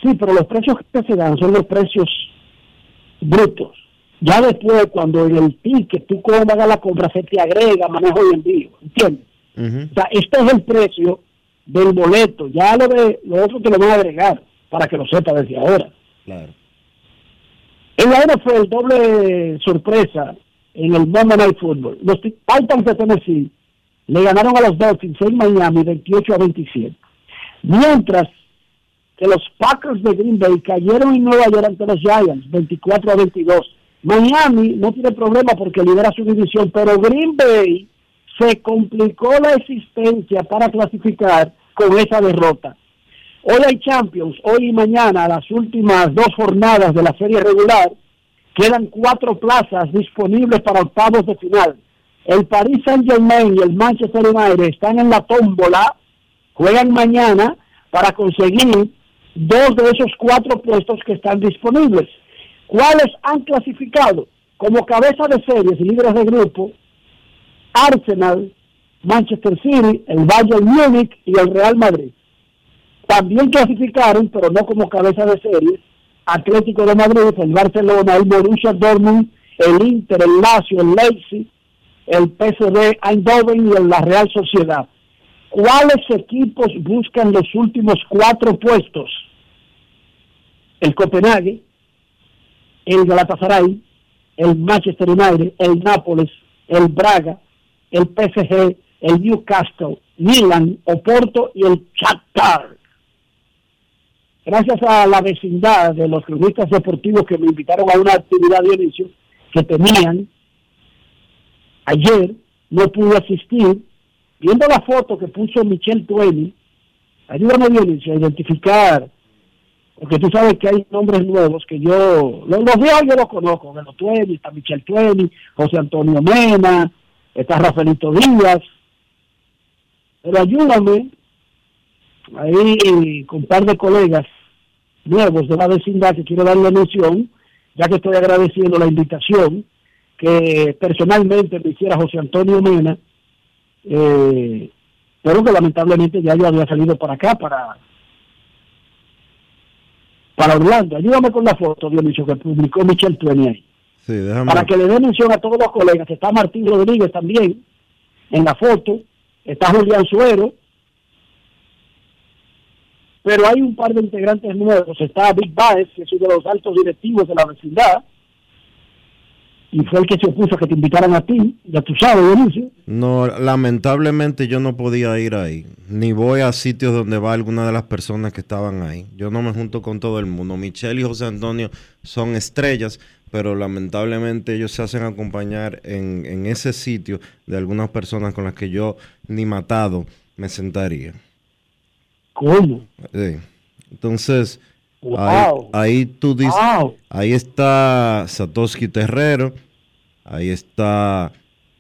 Sí, pero los precios que se dan son los precios brutos. Ya después, cuando en el ticket tú hagas la compra, se te agrega manejo y envío. ¿Entiendes? O sea, este es el precio del boleto. Ya lo de lo otro te lo van a agregar para que lo sepa desde ahora. Claro. En la NFL, doble sorpresa en el Monday Night Football. Los Titans de Tennessee le ganaron a los Dolphins en Miami 28 a 27. Mientras que los Packers de Green Bay cayeron en Nueva York ante los Giants 24 a 22. Miami no tiene problema porque lidera su división, pero Green Bay se complicó la existencia para clasificar con esa derrota. Hoy hay Champions, hoy y mañana, las últimas dos jornadas de la serie regular, quedan cuatro plazas disponibles para octavos de final. El Paris Saint Germain y el Manchester United están en la tómbola juegan mañana para conseguir dos de esos cuatro puestos que están disponibles. ¿Cuáles han clasificado como cabeza de series y líderes de grupo? Arsenal, Manchester City, el Bayern Múnich y el Real Madrid. También clasificaron, pero no como cabeza de serie, Atlético de Madrid, el Barcelona, el Borussia Dortmund, el Inter, el Lazio, el Leipzig, el PSV Eindhoven y la Real Sociedad. ¿Cuáles equipos buscan los últimos cuatro puestos? El Copenhague, el Galatasaray, el Manchester United, el Nápoles, el Braga, el PSG, el Newcastle, Milan, Oporto y el Shakhtar. Gracias a la vecindad de los cronistas deportivos que me invitaron a una actividad de inicio que tenían ayer, no pude asistir. Viendo la foto que puso Michelle Tueni, ayúdame Dionisio a identificar, porque tú sabes que hay nombres nuevos que yo, los, los viejos yo los conozco, los Tueni, está Michelle Tueni, José Antonio Mena, está Rafaelito Díaz, pero ayúdame ahí con un par de colegas nuevos de la vecindad que quiero darle mención, ya que estoy agradeciendo la invitación que personalmente me hiciera José Antonio Mena, eh, pero que lamentablemente ya yo había salido para acá, para para Orlando. Ayúdame con la foto, Dionisio, que publicó Michelle Tueni ahí. Sí, déjame. Para que le dé mención a todos los colegas. Está Martín Rodríguez también en la foto. Está Julián Suero. Pero hay un par de integrantes nuevos. Está Big Baez, que es uno de los altos directivos de la vecindad. Y fue el que se opuso a que te invitaran a ti. Ya tú sabes, Dionisio. No, lamentablemente yo no podía ir ahí. Ni voy a sitios donde va alguna de las personas que estaban ahí. Yo no me junto con todo el mundo. Michelle y José Antonio son estrellas, pero lamentablemente ellos se hacen acompañar en, en ese sitio de algunas personas con las que yo ni matado me sentaría. ¿Cómo? Sí. Entonces, Wow. ahí, ahí tú dices, Wow. ahí está Satoshi Terrero, ahí está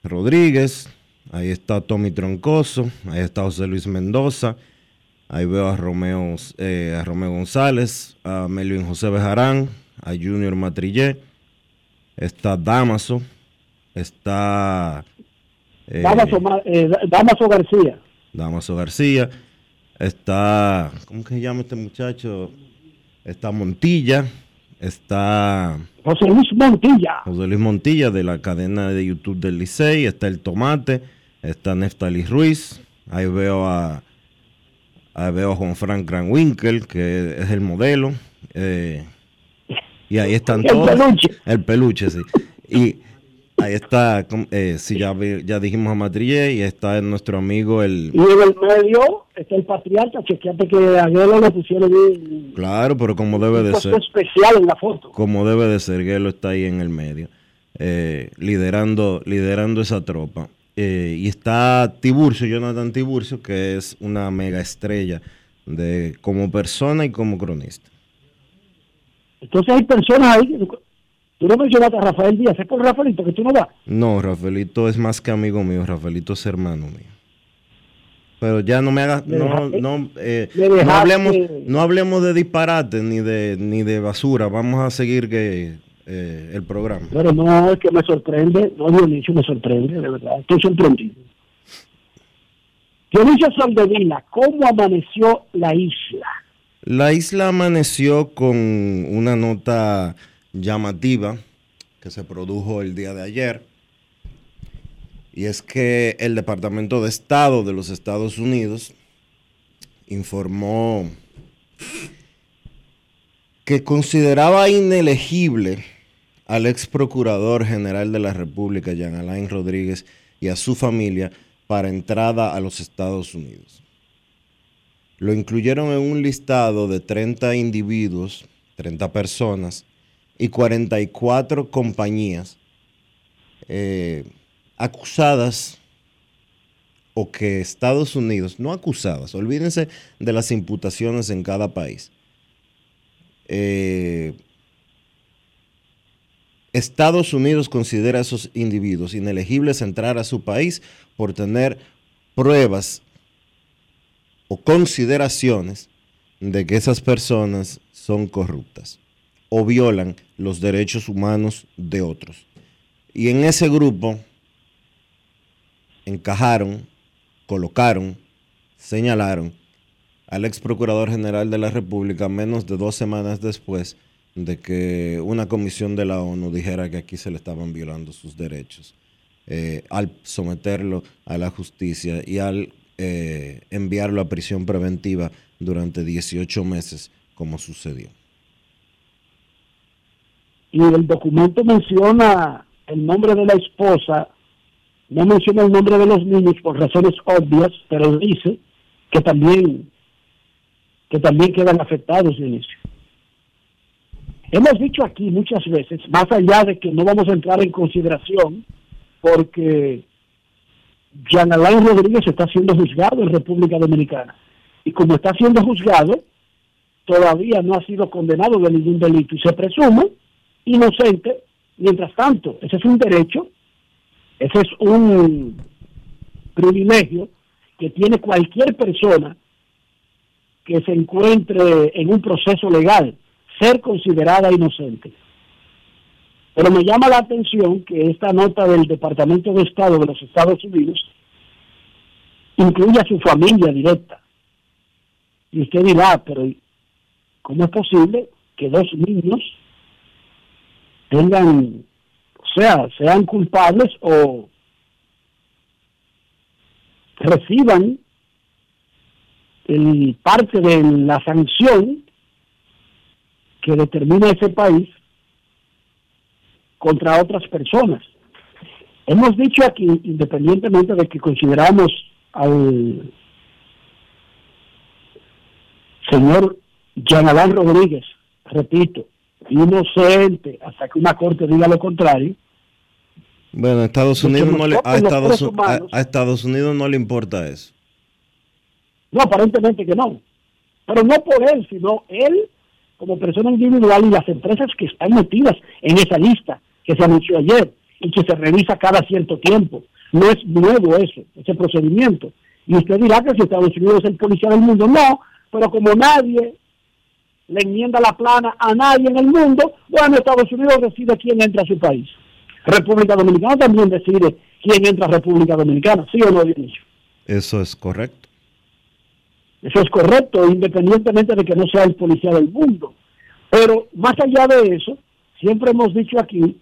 Rodríguez, ahí está Tommy Troncoso, ahí está José Luis Mendoza, ahí veo a Romeo, eh, a Romeo González, a Melvin José Bejarán, a Junior Matrillé, está Damaso, está eh, Damaso, Ma- eh, Damaso García. Damaso García, está, ¿cómo que se llama este muchacho? Está Montilla, está José Luis Montilla. José Luis Montilla de la cadena de YouTube del Licey, está El Tomate, está Neftali Ruiz, ahí veo a, ahí veo a Juan Frank Granwinkel, que es el modelo, eh, y ahí están El todos. peluche. El peluche, sí. Y ahí está, eh, sí, ya, ya dijimos a Matrillé, y está nuestro amigo el... Y en el medio está el patriarca. Chequeate que a Guerrero le pusieron un Claro, pero como debe de ser. especial en la foto. como debe de ser, Guelo está ahí en el medio, eh, liderando, liderando esa tropa. Eh, y está Tiburcio, Jonathan Tiburcio, que es una mega estrella de, como persona y como cronista. Entonces hay personas ahí. Tú no mencionaste a Rafael Díaz. Es por Rafaelito que tú no vas. No, Rafaelito es más que amigo mío, Rafaelito es hermano mío. Pero ya no me hagas, no, dejaste- no, eh, no hablemos, no hablemos de disparate ni de, ni de basura. Vamos a seguir que eh, el programa. Pero no, es que me sorprende. No, Dionisio me sorprende, de verdad. Estoy sorprendido. Dionisio Soldevila, ¿cómo amaneció la isla? La isla amaneció con una nota llamativa que se produjo el día de ayer. Y es que el Departamento de Estado de los Estados Unidos informó que consideraba inelegible al ex procurador general de la República, Jean Alain Rodríguez, y a su familia para entrada a los Estados Unidos. Lo incluyeron en un listado de 30 individuos, 30 personas y 44 compañías eh, acusadas o que Estados Unidos, no acusadas, olvídense de las imputaciones en cada país. Eh, Estados Unidos considera a esos individuos inelegibles a entrar a su país por tener pruebas o consideraciones de que esas personas son corruptas o violan los derechos humanos de otros. Y en ese grupo encajaron, colocaron, señalaron al ex procurador general de la República menos de dos semanas después de que una comisión de la ONU dijera que aquí se le estaban violando sus derechos, eh, al someterlo a la justicia y al eh, enviarlo a prisión preventiva durante 18 meses, como sucedió. Y el documento menciona el nombre de la esposa, no menciona el nombre de los niños por razones obvias, pero dice que también que también quedan afectados de inicio. Hemos dicho aquí muchas veces, más allá de que no vamos a entrar en consideración, porque Jean Alain Rodríguez está siendo juzgado en República Dominicana. Y como está siendo juzgado, todavía no ha sido condenado de ningún delito y se presume inocente. Mientras tanto, ese es un derecho, ese es un privilegio que tiene cualquier persona que se encuentre en un proceso legal, ser considerada inocente. Pero me llama la atención que esta nota del Departamento de Estado de los Estados Unidos incluye a su familia directa. Y usted dirá, pero ¿cómo es posible que dos niños tengan, o sea, sean culpables o reciban el parte de la sanción que determina ese país contra otras personas. Hemos dicho aquí, independientemente de que consideramos al señor Jean Alain Rodríguez, repito, inocente hasta que una corte diga lo contrario. Bueno, a Estados Unidos no le, a Estados, a Estados Unidos no le importa eso. No, aparentemente que no. Pero no por él, sino él como persona individual y las empresas que están metidas en esa lista que se anunció ayer y que se revisa cada cierto tiempo. No es nuevo eso, ese procedimiento. Y usted dirá que si Estados Unidos es el policía del mundo, no, pero como nadie le enmienda la plana a nadie en el mundo, bueno, Estados Unidos decide quién entra a su país. República Dominicana también decide quién entra a República Dominicana, ¿sí o no, Dionisio? Eso es correcto. Eso es correcto, independientemente de que no sea el policía del mundo. Pero más allá de eso, siempre hemos dicho aquí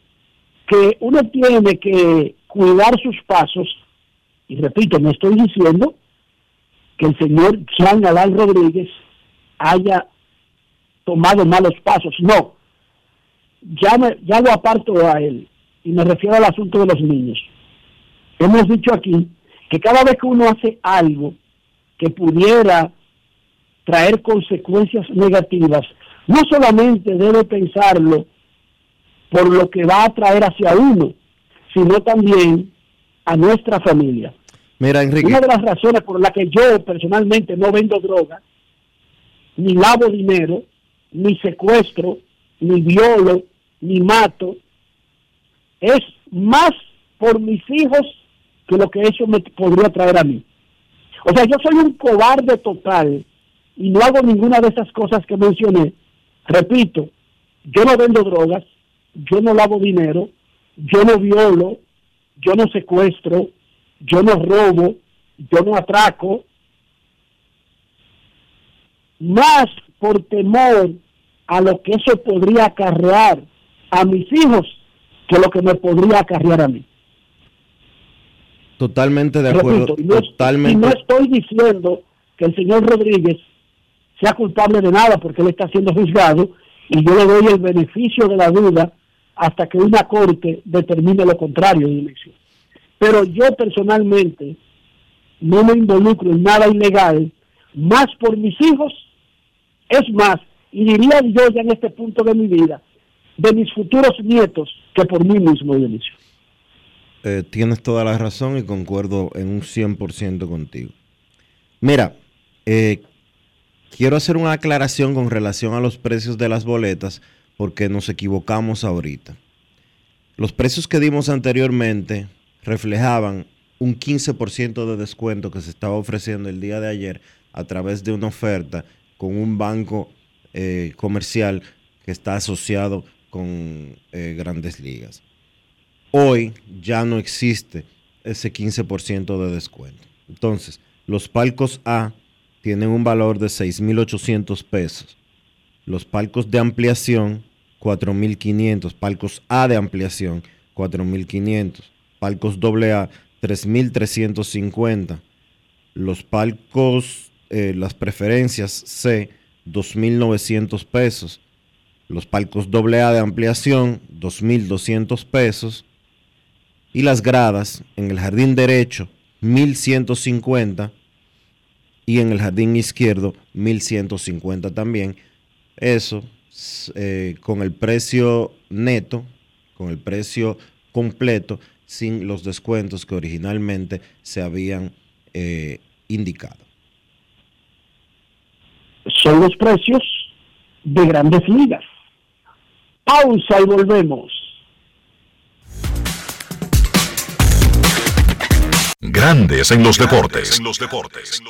que uno tiene que cuidar sus pasos, y repito, no estoy diciendo que el señor Jean Alain Rodríguez haya tomado malos pasos, no. Ya, me- ya lo aparto a él, y me refiero al asunto de los niños. Hemos dicho aquí que cada vez que uno hace algo que pudiera traer consecuencias negativas, no solamente debe pensarlo por lo que va a traer hacia uno, sino también a nuestra familia. Mira, Enrique, Una de las razones por las que yo personalmente no vendo droga, ni lavo dinero, ni secuestro, ni violo, ni mato, es más por mis hijos que lo que eso me podría traer a mí. O sea, yo soy un cobarde total y no hago ninguna de esas cosas que mencioné. Repito, yo no vendo drogas, yo no lavo dinero, yo no violo, yo no secuestro, yo no robo, yo no atraco, más por temor a lo que eso podría acarrear a mis hijos que lo que me podría acarrear a mí. totalmente de acuerdo. Repito, y no, y totalmente. no estoy diciendo que el señor Rodríguez sea culpable de nada porque él está siendo juzgado y yo le doy el beneficio de la duda hasta que una corte determine lo contrario, Dionisio. Pero yo personalmente no me involucro en nada ilegal, más por mis hijos, es más, y diría yo ya en este punto de mi vida, de mis futuros nietos, que por mí mismo, Dionisio. Eh, tienes toda la razón y concuerdo en un 100% contigo. Mira, eh, quiero hacer una aclaración con relación a los precios de las boletas porque nos equivocamos ahorita. Los precios que dimos anteriormente reflejaban un 15% de descuento que se estaba ofreciendo el día de ayer a través de una oferta con un banco eh, comercial que está asociado con eh, grandes ligas. Hoy ya no existe ese 15% de descuento. Entonces, los palcos A tienen un valor de 6.800 pesos. Los palcos de ampliación, 4.500. Palcos A de ampliación, 4.500. Palcos AA, 3.350. Los palcos, eh, las preferencias C, 2.900 pesos. Los palcos AA de ampliación, 2.200 pesos. Y las gradas en el jardín derecho, 1.150. Y en el jardín izquierdo, 1.150 también. Eso eh, con el precio neto, con el precio completo, sin los descuentos que originalmente se habían eh, indicado. Son los precios de grandes ligas. Pausa y volvemos. Grandes en los deportes. En los deportes.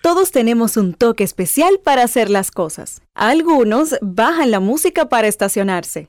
Todos tenemos un toque especial para hacer las cosas. Algunos bajan la música para estacionarse.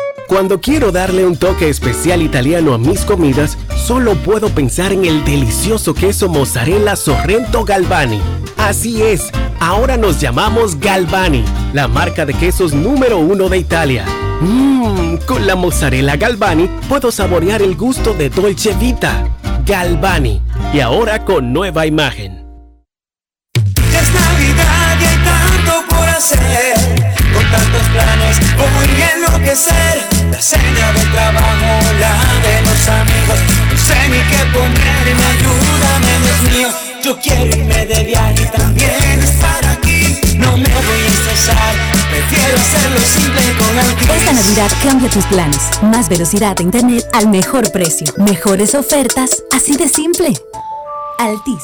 Cuando quiero darle un toque especial italiano a mis comidas, solo puedo pensar en el delicioso queso mozzarella Sorrento Galvani. Así es, ahora nos llamamos Galvani, la marca de quesos número uno de Italia. Mmm, con la mozzarella Galvani puedo saborear el gusto de Dolce Vita. Galvani, y ahora con nueva imagen. Es Navidad y hay tanto por hacer. Con tantos planes voy enloquecer. Cena del trabajo, la de los amigos. No sé ni qué ponerme, ayúdame, Dios mío. Yo quiero irme de viaje y también estar aquí. No me voy a estresar, prefiero hacerlo simple con Altis. Esta Navidad cambia tus planes. Más velocidad de internet al mejor precio. Mejores ofertas, así de simple. Altis.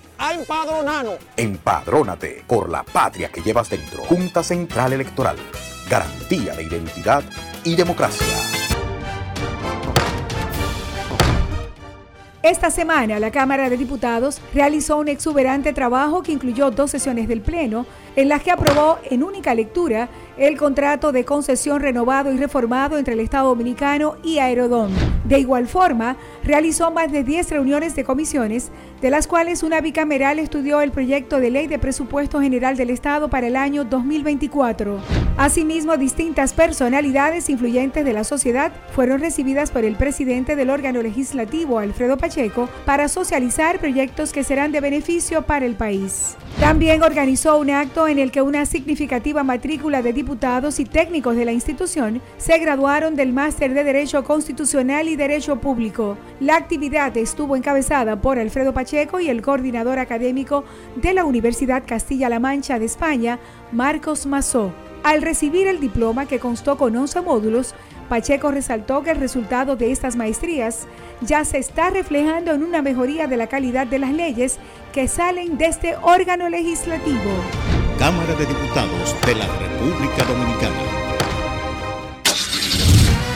a empadronarnos. Empadrónate por la patria que llevas dentro. Junta Central Electoral. Garantía de identidad y democracia. Esta semana la Cámara de Diputados realizó un exuberante trabajo que incluyó dos sesiones del Pleno en las que aprobó en única lectura el contrato de concesión renovado y reformado entre el Estado Dominicano y Aerodón. De igual forma, realizó más de 10 reuniones de comisiones, de las cuales una bicameral estudió el proyecto de ley de presupuesto general del Estado para el año 2024. Asimismo, distintas personalidades influyentes de la sociedad fueron recibidas por el presidente del órgano legislativo, Alfredo Pacheco, para socializar proyectos que serán de beneficio para el país. También organizó un acto en el que una significativa matrícula de diputados y técnicos de la institución se graduaron del máster de Derecho Constitucional y Derecho Público. La actividad estuvo encabezada por Alfredo Pacheco y el coordinador académico de la Universidad Castilla-La Mancha de España, Marcos Mazó. Al recibir el diploma que constó con 11 módulos, Pacheco resaltó que el resultado de estas maestrías ya se está reflejando en una mejoría de la calidad de las leyes que salen de este órgano legislativo. Cámara de Diputados de la República Dominicana.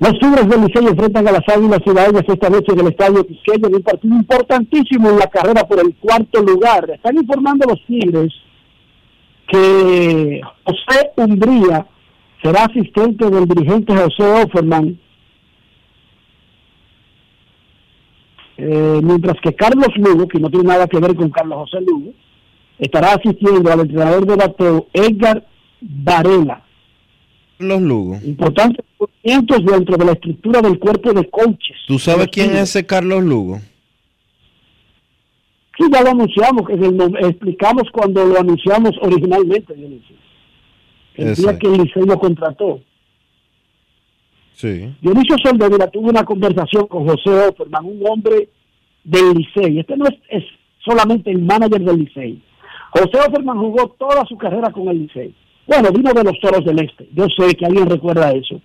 Los Tigres del Licey enfrentan a las Águilas Ciudadanas esta noche en el Estadio Quisqueya en un partido importantísimo en la carrera por el cuarto lugar. Están informando los Tigres que José Umbría será asistente del dirigente José Offerman, eh, mientras que Carlos Lugo, que no tiene nada que ver con Carlos José Lugo, estará asistiendo al entrenador de bateo Edgar Varela. Los Lugo. Importantes movimientos dentro de la estructura del cuerpo de coaches. ¿Tú sabes quién es ese Carlos Lugo? Sí, ya lo anunciamos, que el nom- explicamos cuando lo anunciamos originalmente, Dionisio. El Ese. día que el Licey lo contrató. Sí. Dionisio Soldevila tuvo una conversación con José Offerman, un hombre del Licey. Este no es, es solamente el manager del Licey. José Offerman jugó toda su carrera con el Licey. Bueno, vino de los Toros del Este. Yo sé que alguien recuerda eso.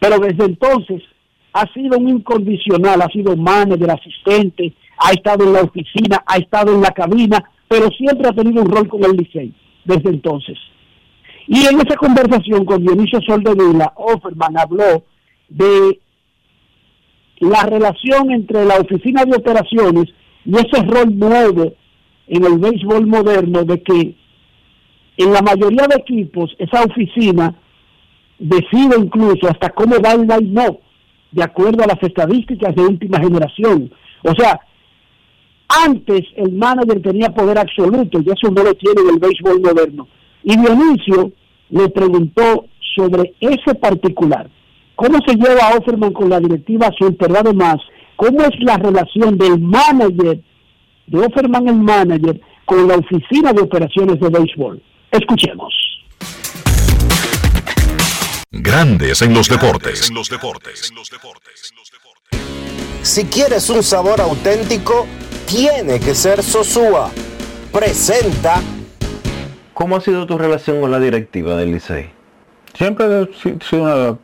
Pero desde entonces ha sido un incondicional, ha sido manager, asistente, ha estado en la oficina, ha estado en la cabina, pero siempre ha tenido un rol con el Licey desde entonces. Y en esa conversación con Dionisio Soldevila, Offerman habló de la relación entre la oficina de operaciones y ese rol nuevo en el béisbol moderno de que en la mayoría de equipos esa oficina decide incluso hasta cómo va el line de acuerdo a las estadísticas de última generación. O sea, antes el manager tenía poder absoluto y eso no lo tiene en el béisbol moderno. Y Dionisio le preguntó sobre ese particular. ¿Cómo se lleva Offerman con la directiva sur, pero además, cómo es la relación del manager, de Offerman el manager, con la oficina de operaciones de béisbol? Escuchemos. Grandes en los deportes. En los deportes. En los deportes. Si quieres un sabor auténtico, tiene que ser Sosúa. Presenta. ¿Cómo ha sido tu relación con la directiva del Licey? Siempre ha si- sido una,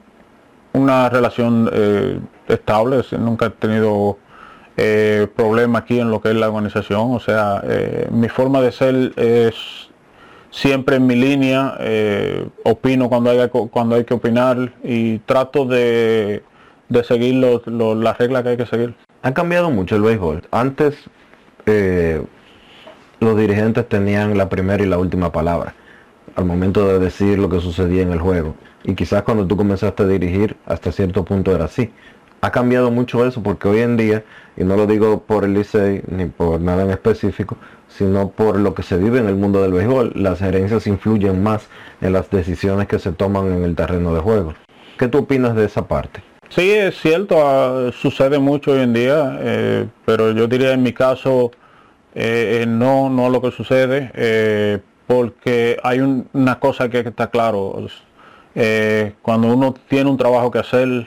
una relación eh, estable, nunca he tenido eh, problema aquí en lo que es la organización, o sea, eh, mi forma de ser es siempre en mi línea, eh, opino cuando hay, cuando hay que opinar y trato de, de seguir los- los- las reglas que hay que seguir. Ha cambiado mucho el béisbol. Antes eh, los dirigentes tenían la primera y la última palabra al momento de decir lo que sucedía en el juego. Y quizás cuando tú comenzaste a dirigir, hasta cierto punto era así. Ha cambiado mucho eso porque hoy en día, y no lo digo por el Licey ni por nada en específico, sino por lo que se vive en el mundo del béisbol, las gerencias influyen más en las decisiones que se toman en el terreno de juego. ¿Qué tú opinas de esa parte? Sí, es cierto, ah, sucede mucho hoy en día, eh, pero yo diría en mi caso eh, eh, no, no lo que sucede, porque hay un- una cosa que está claro, cuando uno tiene un trabajo que hacer,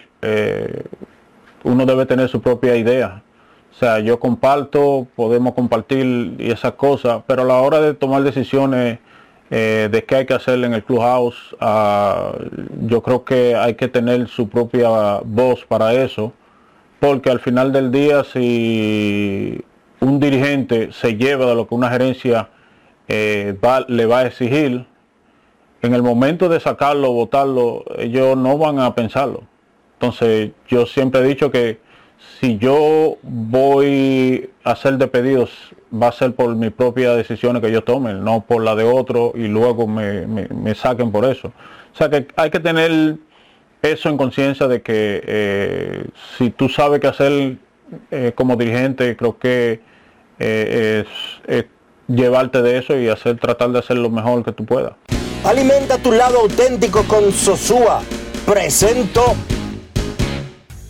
uno debe tener su propia idea. Sea, yo comparto, podemos compartir y esas cosas, pero a la hora de tomar decisiones eh, de qué hay que hacer en el clubhouse, ah, yo creo que hay que tener su propia voz para eso, porque al final del día si un dirigente se lleva de lo que una gerencia eh, le va a exigir, en el momento de sacarlo, votarlo, ellos no van a pensarlo. Entonces yo siempre he dicho que si yo voy a hacer de pedidos, va a ser por mis propias decisiones que yo tome, no por la de otro y luego me, me- saquen por eso. O sea que hay que tener eso en conciencia de que eh, si tú sabes qué hacer eh, como dirigente, creo que eh, es, es llevarte de eso y hacer, tratar de hacer lo mejor que tú puedas. Alimenta tu lado auténtico con Sosúa. Presento.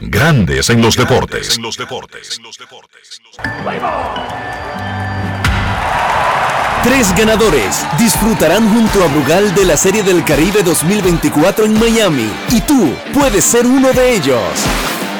Grandes en los deportes. En los deportes. Tres ganadores disfrutarán junto a Brugal de la Serie del Caribe 2024 en Miami y tú puedes ser uno de ellos.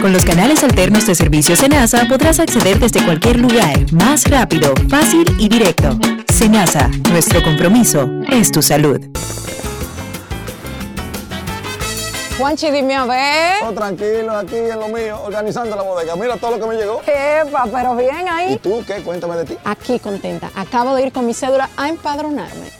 Con los canales alternos de servicio Senasa podrás acceder desde cualquier lugar, más rápido, fácil y directo. Senasa, nuestro compromiso es tu salud. Juanchi, dime a ver. Oh, tranquilo, aquí en lo mío, organizando la bodega. Mira todo lo que me llegó. Epa, pero bien ahí. ¿Y tú qué? Cuéntame de ti. Aquí contenta. Acabo de ir con mi cédula a empadronarme.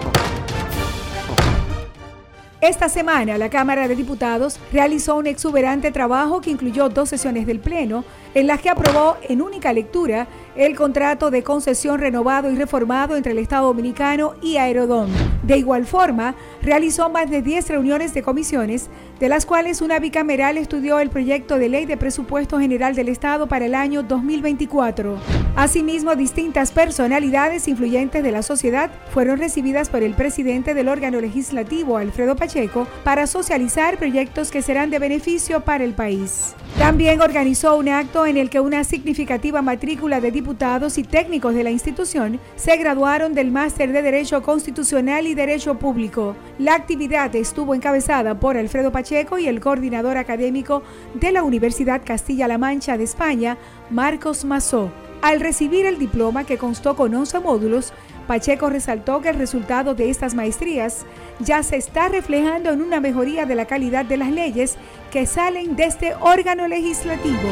Esta semana la Cámara de Diputados realizó un exuberante trabajo que incluyó dos sesiones del Pleno, en las que aprobó en única lectura el contrato de concesión renovado y reformado entre el Estado Dominicano y Aerodón. De igual forma, realizó más de 10 reuniones de comisiones, de las cuales una bicameral estudió el proyecto de ley de presupuesto general del Estado para el año 2024. Asimismo, distintas personalidades influyentes de la sociedad fueron recibidas por el presidente del órgano legislativo, Alfredo Pacheco, para socializar proyectos que serán de beneficio para el país. También organizó un acto en el que una significativa matrícula de diputados y técnicos de la institución se graduaron del máster de Derecho Constitucional y Derecho Público. La actividad estuvo encabezada por Alfredo Pacheco y el coordinador académico de la Universidad Castilla-La Mancha de España, Marcos Mazó. Al recibir el diploma que constó con 11 módulos, Pacheco resaltó que el resultado de estas maestrías ya se está reflejando en una mejoría de la calidad de las leyes que salen de este órgano legislativo.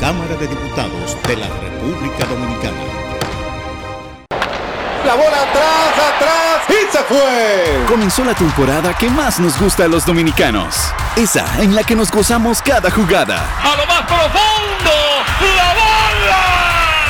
Cámara de Diputados de la República Dominicana. La bola atrás, atrás y se fue. Comenzó la temporada que más nos gusta a los dominicanos. Esa en la que nos gozamos cada jugada. A lo más profundo, la bola.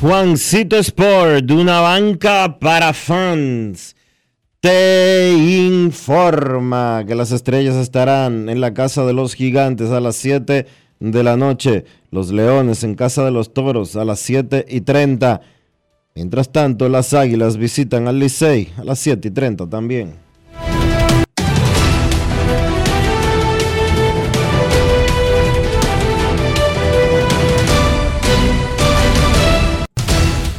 Juancito Sport, de una banca para fans, te informa que las estrellas estarán en la casa de los gigantes a las 7 de la noche, los leones en casa de los toros a las 7 y 30. Mientras tanto, las águilas visitan al Licey a las 7 y 30 también.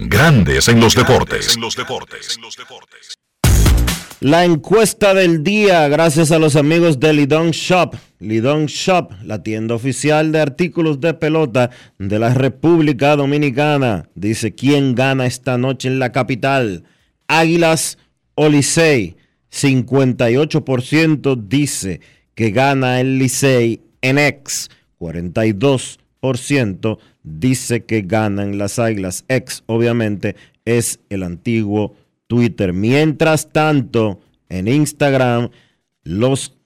Grandes en los deportes. En los deportes. La encuesta del día, gracias a los amigos de Lidon Shop. Lidon Shop, la tienda oficial de artículos de pelota de la República Dominicana. Dice, ¿quién gana esta noche en la capital? Águilas o Licey. 58% dice que gana el Licey en ex. 42% dice que ganan las Águilas. Ex, obviamente, es el antiguo Twitter. Mientras tanto, en Instagram, los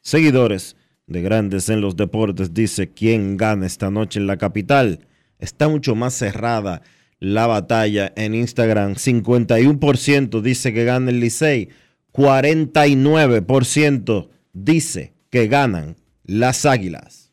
seguidores de Grandes en los Deportes dice quién gana esta noche en la capital. Está mucho más cerrada la batalla en Instagram. 51% dice que gana el Licey. 49% dice que ganan las Águilas.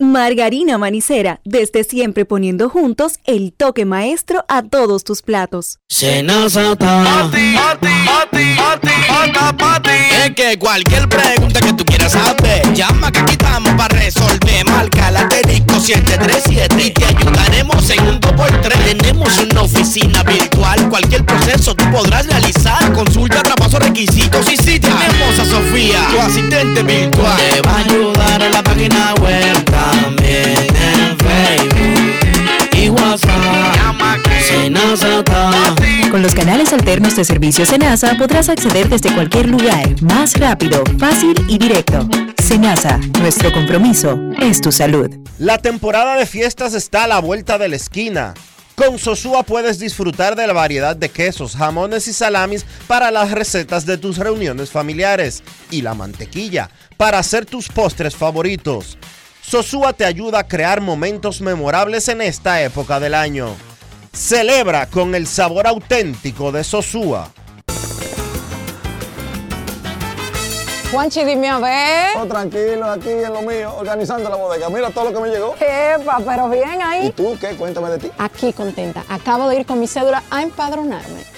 Margarina Manicera, desde siempre poniendo juntos el toque maestro a todos tus platos. Es que cualquier pregunta que tú llama que aquí estamos para resolver. Marca la asterisco 737 y te ayudaremos en un 2x3. Tenemos una oficina virtual, cualquier proceso tú podrás realizar. Consulta, traspaso, requisitos y si tenemos a Sofía, tu asistente virtual. Te va a ayudar en la página web también en Facebook y WhatsApp. Con los canales alternos de servicio Senasa podrás acceder desde cualquier lugar, más rápido, fácil y directo. Senasa, nuestro compromiso es tu salud. La temporada de fiestas está a la vuelta de la esquina. Con Sosúa puedes disfrutar de la variedad de quesos, jamones y salamis para las recetas de tus reuniones familiares y la mantequilla para hacer tus postres favoritos. Sosúa te ayuda a crear momentos memorables en esta época del año. Celebra con el sabor auténtico de Sosúa. Juanchi, dime a ver. Oh, tranquilo, aquí en lo mío, organizando la bodega. Mira todo lo que me llegó. Epa, pero bien ahí. ¿Y tú qué? Cuéntame de ti. Aquí contenta. Acabo de ir con mi cédula a empadronarme.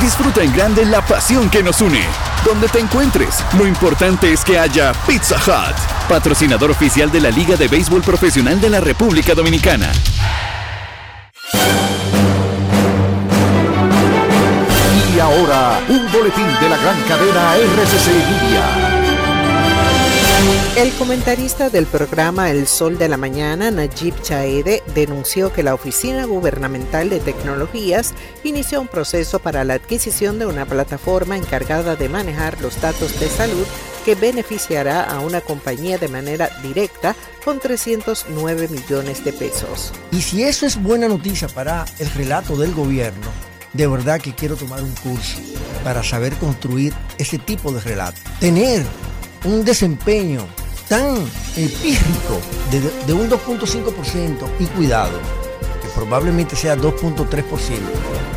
Disfruta en grande la pasión que nos une. Donde te encuentres, lo importante es que haya Pizza Hut, patrocinador oficial de la Liga de Béisbol Profesional de la República Dominicana. Y ahora, un boletín de la gran cadena RCC Media. El comentarista del programa El Sol de la Mañana, Najib Chaede, denunció que la Oficina Gubernamental de Tecnologías inició un proceso para la adquisición de una plataforma encargada de manejar los datos de salud que beneficiará a una compañía de manera directa con 309 millones de pesos. Y si eso es buena noticia para el relato del gobierno, de verdad que quiero tomar un curso para saber construir ese tipo de relato. Tener un desempeño tan empírico de, de un 2.5% y cuidado, que probablemente sea 2.3%.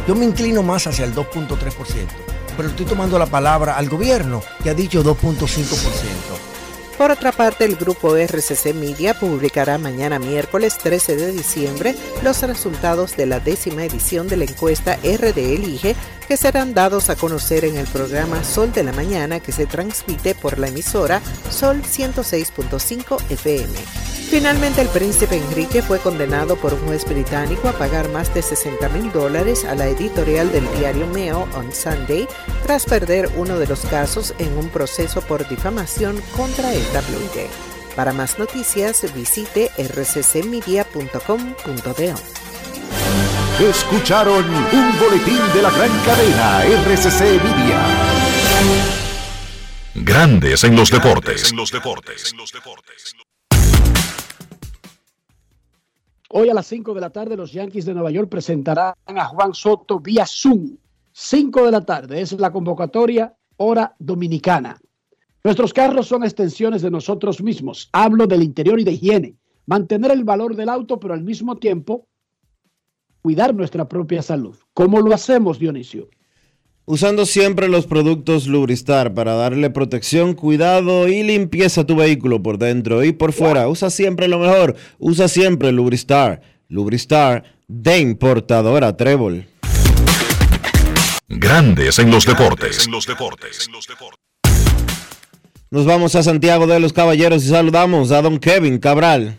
Yo me inclino más hacia el 2.3%, pero estoy tomando la palabra al gobierno que ha dicho 2.5%. Por otra parte, el grupo RCC Media publicará mañana miércoles 13 de diciembre los resultados de la décima edición de la encuesta RD Elige que serán dados a conocer en el programa Sol de la Mañana que se transmite por la emisora Sol 106.5 FM. Finalmente, el príncipe Enrique fue condenado por un juez británico a pagar más de 60 mil dólares a la editorial del diario Mail on Sunday tras perder uno de los casos en un proceso por difamación contra el tabloide. Para más noticias, visite rccmedia.com.do. Escucharon un boletín de la gran cadena RCC Media. Grandes en los deportes. En los deportes. Hoy a las 5 de la tarde los Yankees de Nueva York presentarán a Juan Soto vía Zoom. 5 de la tarde es la convocatoria hora dominicana. Nuestros carros son extensiones de nosotros mismos. Hablo del interior y de higiene. Mantener el valor del auto, pero al mismo tiempo cuidar nuestra propia salud. ¿Cómo lo hacemos, Dionisio? Usando siempre los productos Lubristar para darle protección, cuidado y limpieza a tu vehículo por dentro y por fuera. Usa siempre lo mejor. Usa siempre Lubristar. Lubristar de importadora Trébol. Grandes en los deportes. Nos vamos a Santiago de los Caballeros y saludamos a don Kevin Cabral.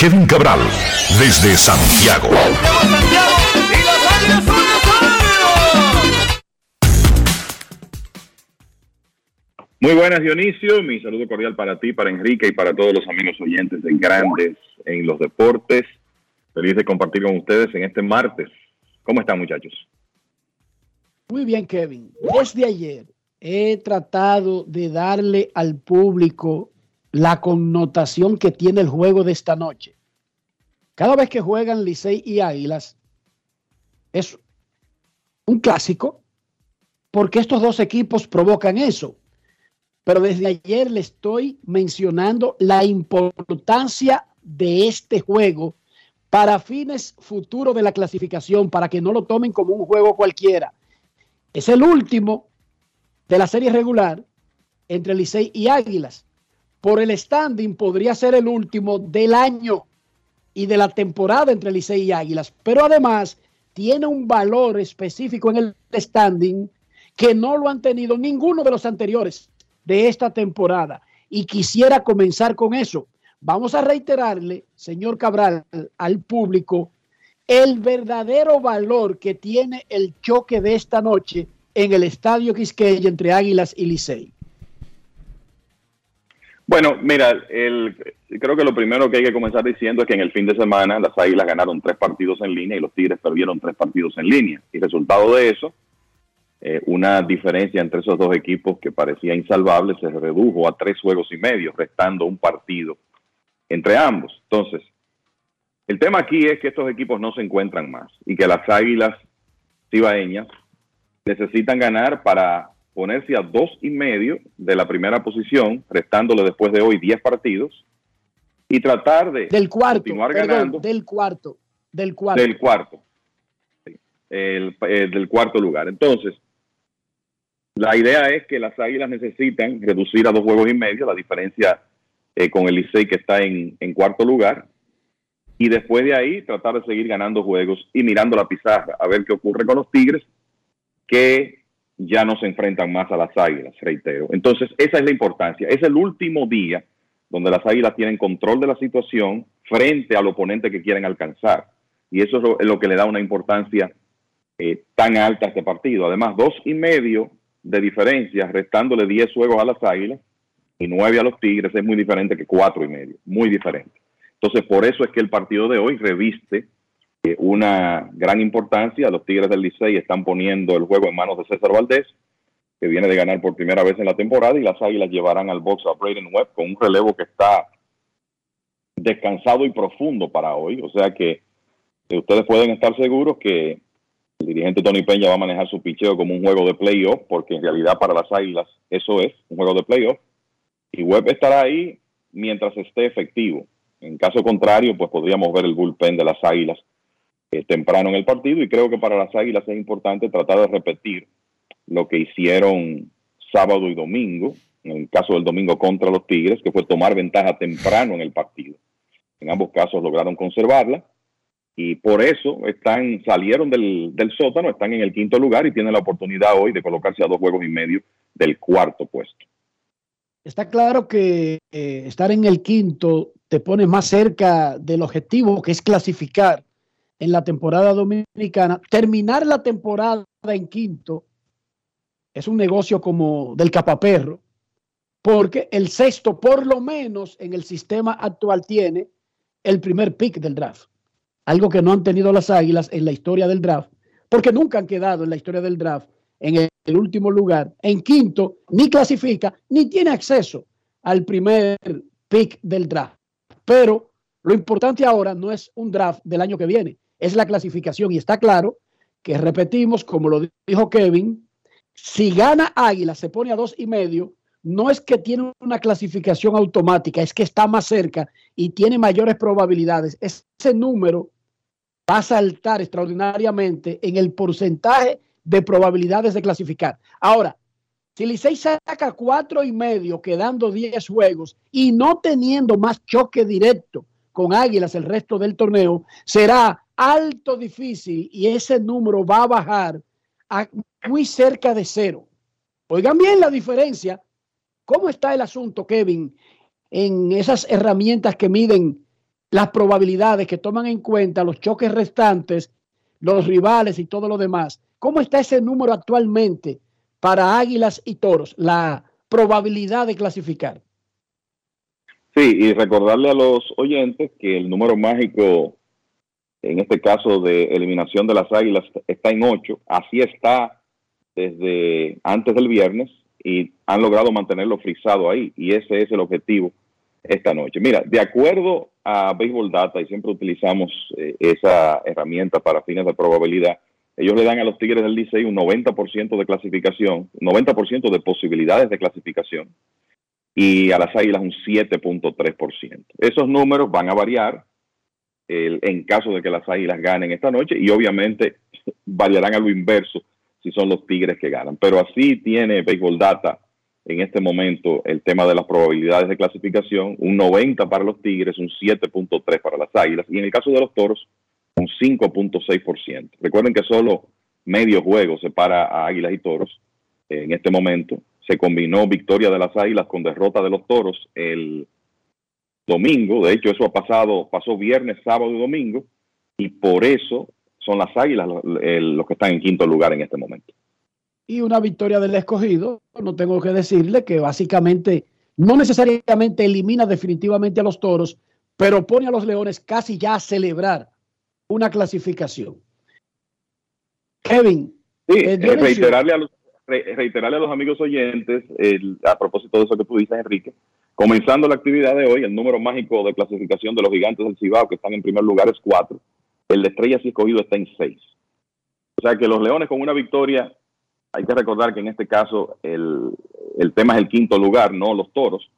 Kevin Cabral, desde Santiago. Muy buenas, Dionisio. Mi saludo cordial para ti, para Enrique y para todos los amigos oyentes de Grandes en los Deportes. Feliz de compartir con ustedes en este martes. ¿Cómo están, muchachos? Muy bien, Kevin. Desde ayer he tratado de darle al público la connotación que tiene el juego de esta noche. Cada vez que juegan Licey y Águilas, es un clásico, porque estos dos equipos provocan eso. Pero desde ayer le estoy mencionando la importancia de este juego para fines futuros de la clasificación, para que no lo tomen como un juego cualquiera. Es el último de la serie regular entre Licey y Águilas. Por el standing podría ser el último del año y de la temporada entre Licey y Águilas, pero además tiene un valor específico en el standing que no lo han tenido ninguno de los anteriores de esta temporada. Y quisiera comenzar con eso. Vamos a reiterarle, señor Cabral, al público el verdadero valor que tiene el choque de esta noche en el Estadio Quisqueya entre Águilas y Licey. Bueno, mira, creo que lo primero que hay que comenzar diciendo es que en el fin de semana las Águilas ganaron tres partidos en línea y los Tigres perdieron tres partidos en línea. Y resultado de eso, eh, una diferencia entre esos dos equipos que parecía insalvable se redujo a tres juegos y medio, restando un partido entre ambos. Entonces, el tema aquí es que estos equipos no se encuentran más y que las Águilas cibaeñas necesitan ganar para ponerse a dos y medio de la primera posición, restándole después de hoy 10 partidos, y tratar de del cuarto, continuar perdón, ganando. Del cuarto, del cuarto. Del cuarto. Sí, el, el del cuarto lugar. Entonces, la idea es que las Águilas necesitan reducir a dos juegos y medio la diferencia eh, con el Licey que está en, cuarto lugar, y después de ahí tratar de seguir ganando juegos y mirando la pizarra, a ver qué ocurre con los Tigres, que ya no se enfrentan más a las águilas, reitero. Entonces, esa es la importancia. Es el último día donde las águilas tienen control de la situación frente al oponente que quieren alcanzar. Y eso es lo, es lo que le da una importancia eh, tan alta a este partido. Además, dos y medio de diferencia, restándole 10 juegos a las águilas y nueve a los tigres, es muy diferente que cuatro y medio. Muy diferente. Entonces, por eso es que el partido de hoy reviste eh, una gran importancia. Los Tigres del Licey están poniendo el juego en manos de César Valdés, que viene de ganar por primera vez en la temporada, y las Águilas llevarán al box a Braden Webb con un relevo que está descansado y profundo para hoy. O sea que eh, ustedes pueden estar seguros que el dirigente Tony Peña va a manejar su picheo como un juego de playoff, porque en realidad para las Águilas eso es un juego de playoff. Y Webb estará ahí mientras esté efectivo. En caso contrario, pues podríamos ver el bullpen de las Águilas eh, temprano en el partido y creo que para las Águilas es importante tratar de repetir lo que hicieron sábado y domingo, en el caso del domingo contra los Tigres, que fue tomar ventaja temprano en el partido. En ambos casos lograron conservarla y por eso están salieron del, del sótano, están en el quinto lugar y tienen la oportunidad hoy de colocarse a dos juegos y medio del cuarto puesto. Está claro que eh, estar en el quinto te pone más cerca del objetivo que es clasificar en la temporada dominicana. Terminar la temporada en quinto es un negocio como del capaperro, porque el sexto, por lo menos en el sistema actual, tiene el primer pick del draft. Algo que no han tenido las águilas en la historia del draft, porque nunca han quedado en la historia del draft en el, último lugar. En quinto, ni clasifica, ni tiene acceso al primer pick del draft. Pero lo importante ahora no es un draft del año que viene, es la clasificación. Y está claro que repetimos, como lo dijo Kevin, si gana Águila, se pone a dos y medio, no es que tiene una clasificación automática, es que está más cerca y tiene mayores probabilidades. Ese número va a saltar extraordinariamente en el porcentaje de probabilidades de clasificar. Ahora, Si Licey saca cuatro y medio, quedando 10 juegos y no teniendo más choque directo con Águilas el resto del torneo, será alto difícil y ese número va a bajar a muy cerca de cero. Oigan bien la diferencia. ¿Cómo está el asunto, Kevin, en esas herramientas que miden las probabilidades, que toman en cuenta los choques restantes, los rivales y todo lo demás? ¿Cómo está ese número actualmente para Águilas y Toros, la probabilidad de clasificar? Sí, y recordarle a los oyentes que el número mágico, en este caso de eliminación de las Águilas, está en 8. Así está desde antes del viernes y han logrado mantenerlo frisado ahí. Y ese es el objetivo esta noche. Mira, de acuerdo a Baseball Data, y siempre utilizamos eh, esa herramienta para fines de probabilidad, ellos le dan a los Tigres del Licey un 90% de clasificación, 90% de posibilidades de clasificación, y a las Águilas un 7.3%. Esos números van a variar el, en caso de que las Águilas ganen esta noche y obviamente variarán a lo inverso si son los Tigres que ganan. Pero así tiene Baseball Data en este momento el tema de las probabilidades de clasificación, un 90 para los Tigres, un 7.3 para las Águilas y en el caso de los Toros un 5.6%. Recuerden que solo medio juego separa a Águilas y Toros en este momento. Se combinó victoria de las Águilas con derrota de los Toros el domingo. De hecho, eso ha pasado, pasó viernes, sábado y domingo. Y por eso son las Águilas los que están en quinto lugar en este momento. Y una victoria del escogido, no tengo que decirle que básicamente no necesariamente elimina definitivamente a los Toros, pero pone a los Leones casi ya a celebrar una clasificación. Kevin. Sí, eh, reiterarle, a los, reiterarle a los amigos oyentes, el, a propósito de eso que tú dices, Enrique, comenzando la actividad de hoy, el número mágico de clasificación de los gigantes del Cibao, que están en primer lugar, es 4. El de Estrellas y Escogido está en 6. O sea que los Leones con una victoria, hay que recordar que en este caso el, el tema es el quinto lugar, no los Toros.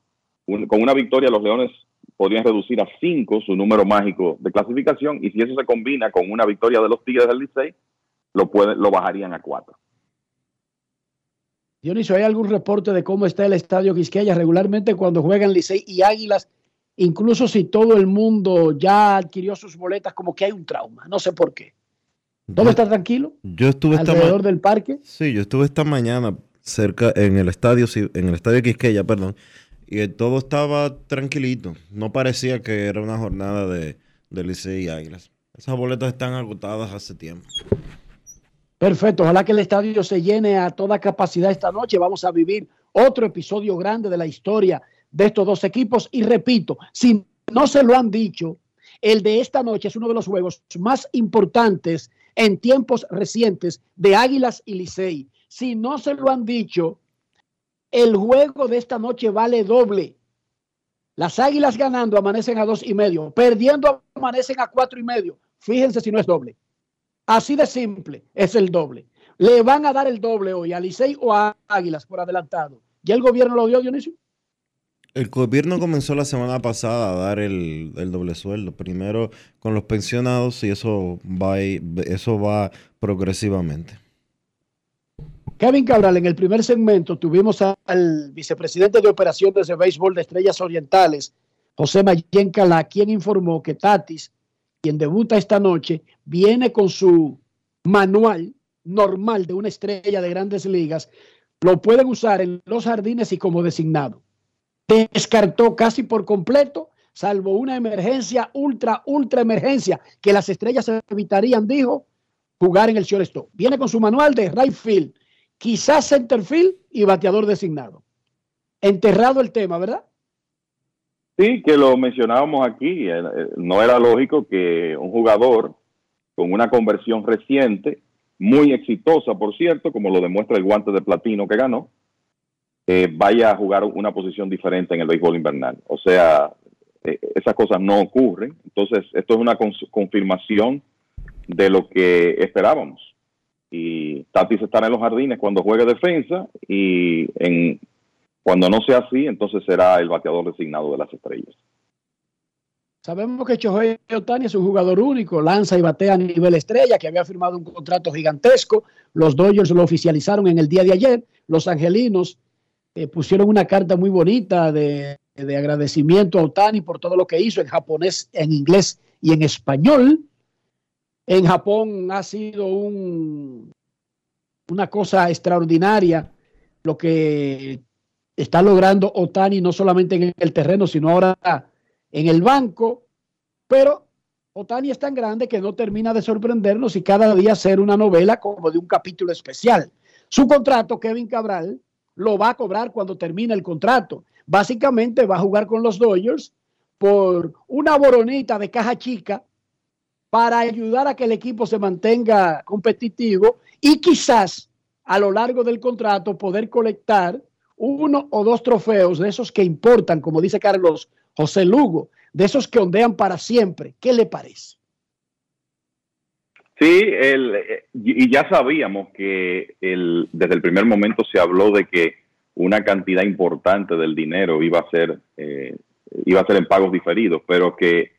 con una victoria los Leones podrían reducir a 5 su número mágico de clasificación y si eso se combina con una victoria de los Tigres del Licey, lo, pueden, lo bajarían a 4. Dionisio, ¿hay algún reporte de cómo está el estadio Quisqueya regularmente cuando juegan Licey y Águilas? Incluso si todo el mundo ya adquirió sus boletas, como que hay un trauma, no sé por qué. ¿Dónde está tranquilo? Yo estuve alrededor del parque. Sí, yo estuve esta mañana cerca en el estadio, en el estadio Quisqueya, perdón, y todo estaba tranquilito. No parecía que era una jornada de, de Licey y Águilas. Esas boletas están agotadas hace tiempo. Perfecto, ojalá que el estadio se llene a toda capacidad esta noche. Vamos a vivir otro episodio grande de la historia de estos dos equipos. Y repito, si no se lo han dicho, el de esta noche es uno de los juegos más importantes en tiempos recientes de Águilas y Licey. Si no se lo han dicho, el juego de esta noche vale doble. Las Águilas ganando amanecen a dos y medio, perdiendo amanecen a cuatro y medio. Fíjense si no es doble. Así de simple es el doble. Le van a dar el doble hoy a Licey o a Águilas por adelantado. ¿Ya el gobierno lo dio, Dionisio? El gobierno comenzó la semana pasada a dar el, doble sueldo. Primero con los pensionados y eso va, eso va progresivamente. Kevin Cabral, en el primer segmento tuvimos al vicepresidente de operaciones de béisbol de Estrellas Orientales, José Mayen Calá, quien informó que Tatis, quien debuta esta noche, viene con su manual normal de una estrella de grandes ligas, lo pueden usar en los jardines y como designado. Descartó casi por completo, salvo una emergencia, ultra, ultra emergencia, que las estrellas evitarían, dijo, jugar en el shortstop. Viene con su manual de right field quizás centerfield y bateador designado. Enterrado el tema, ¿verdad? Sí, que lo mencionábamos aquí. No era lógico que un jugador con una conversión reciente, muy exitosa, por cierto, como lo demuestra el guante de platino que ganó, eh, vaya a jugar una posición diferente en el béisbol invernal. O sea, esas cosas no ocurren. Entonces, esto es una confirmación de lo que esperábamos y Tatis estará en los jardines cuando juegue defensa y cuando no sea así, entonces será el bateador designado de las estrellas. Sabemos que Shohei Otani es un jugador único, lanza y batea a nivel estrella, que había firmado un contrato gigantesco. Los Dodgers lo oficializaron en el día de ayer. Los angelinos eh, pusieron una carta muy bonita de, de agradecimiento a Otani por todo lo que hizo en japonés, en inglés y en español. En Japón ha sido un, una cosa extraordinaria lo que está logrando Otani, no solamente en el terreno, sino ahora en el banco. Pero Otani es tan grande que no termina de sorprendernos y cada día ser una novela como de un capítulo especial. Su contrato, Kevin Cabral, lo va a cobrar cuando termine el contrato. Básicamente va a jugar con los Dodgers por una boronita de caja chica para ayudar a que el equipo se mantenga competitivo y quizás a lo largo del contrato poder colectar uno o dos trofeos de esos que importan, como dice Carlos José Lugo, de esos que ondean para siempre. ¿Qué le parece? Sí, el, y ya sabíamos que el, desde el primer momento se habló de que una cantidad importante del dinero iba a ser eh, iba a ser en pagos diferidos, pero que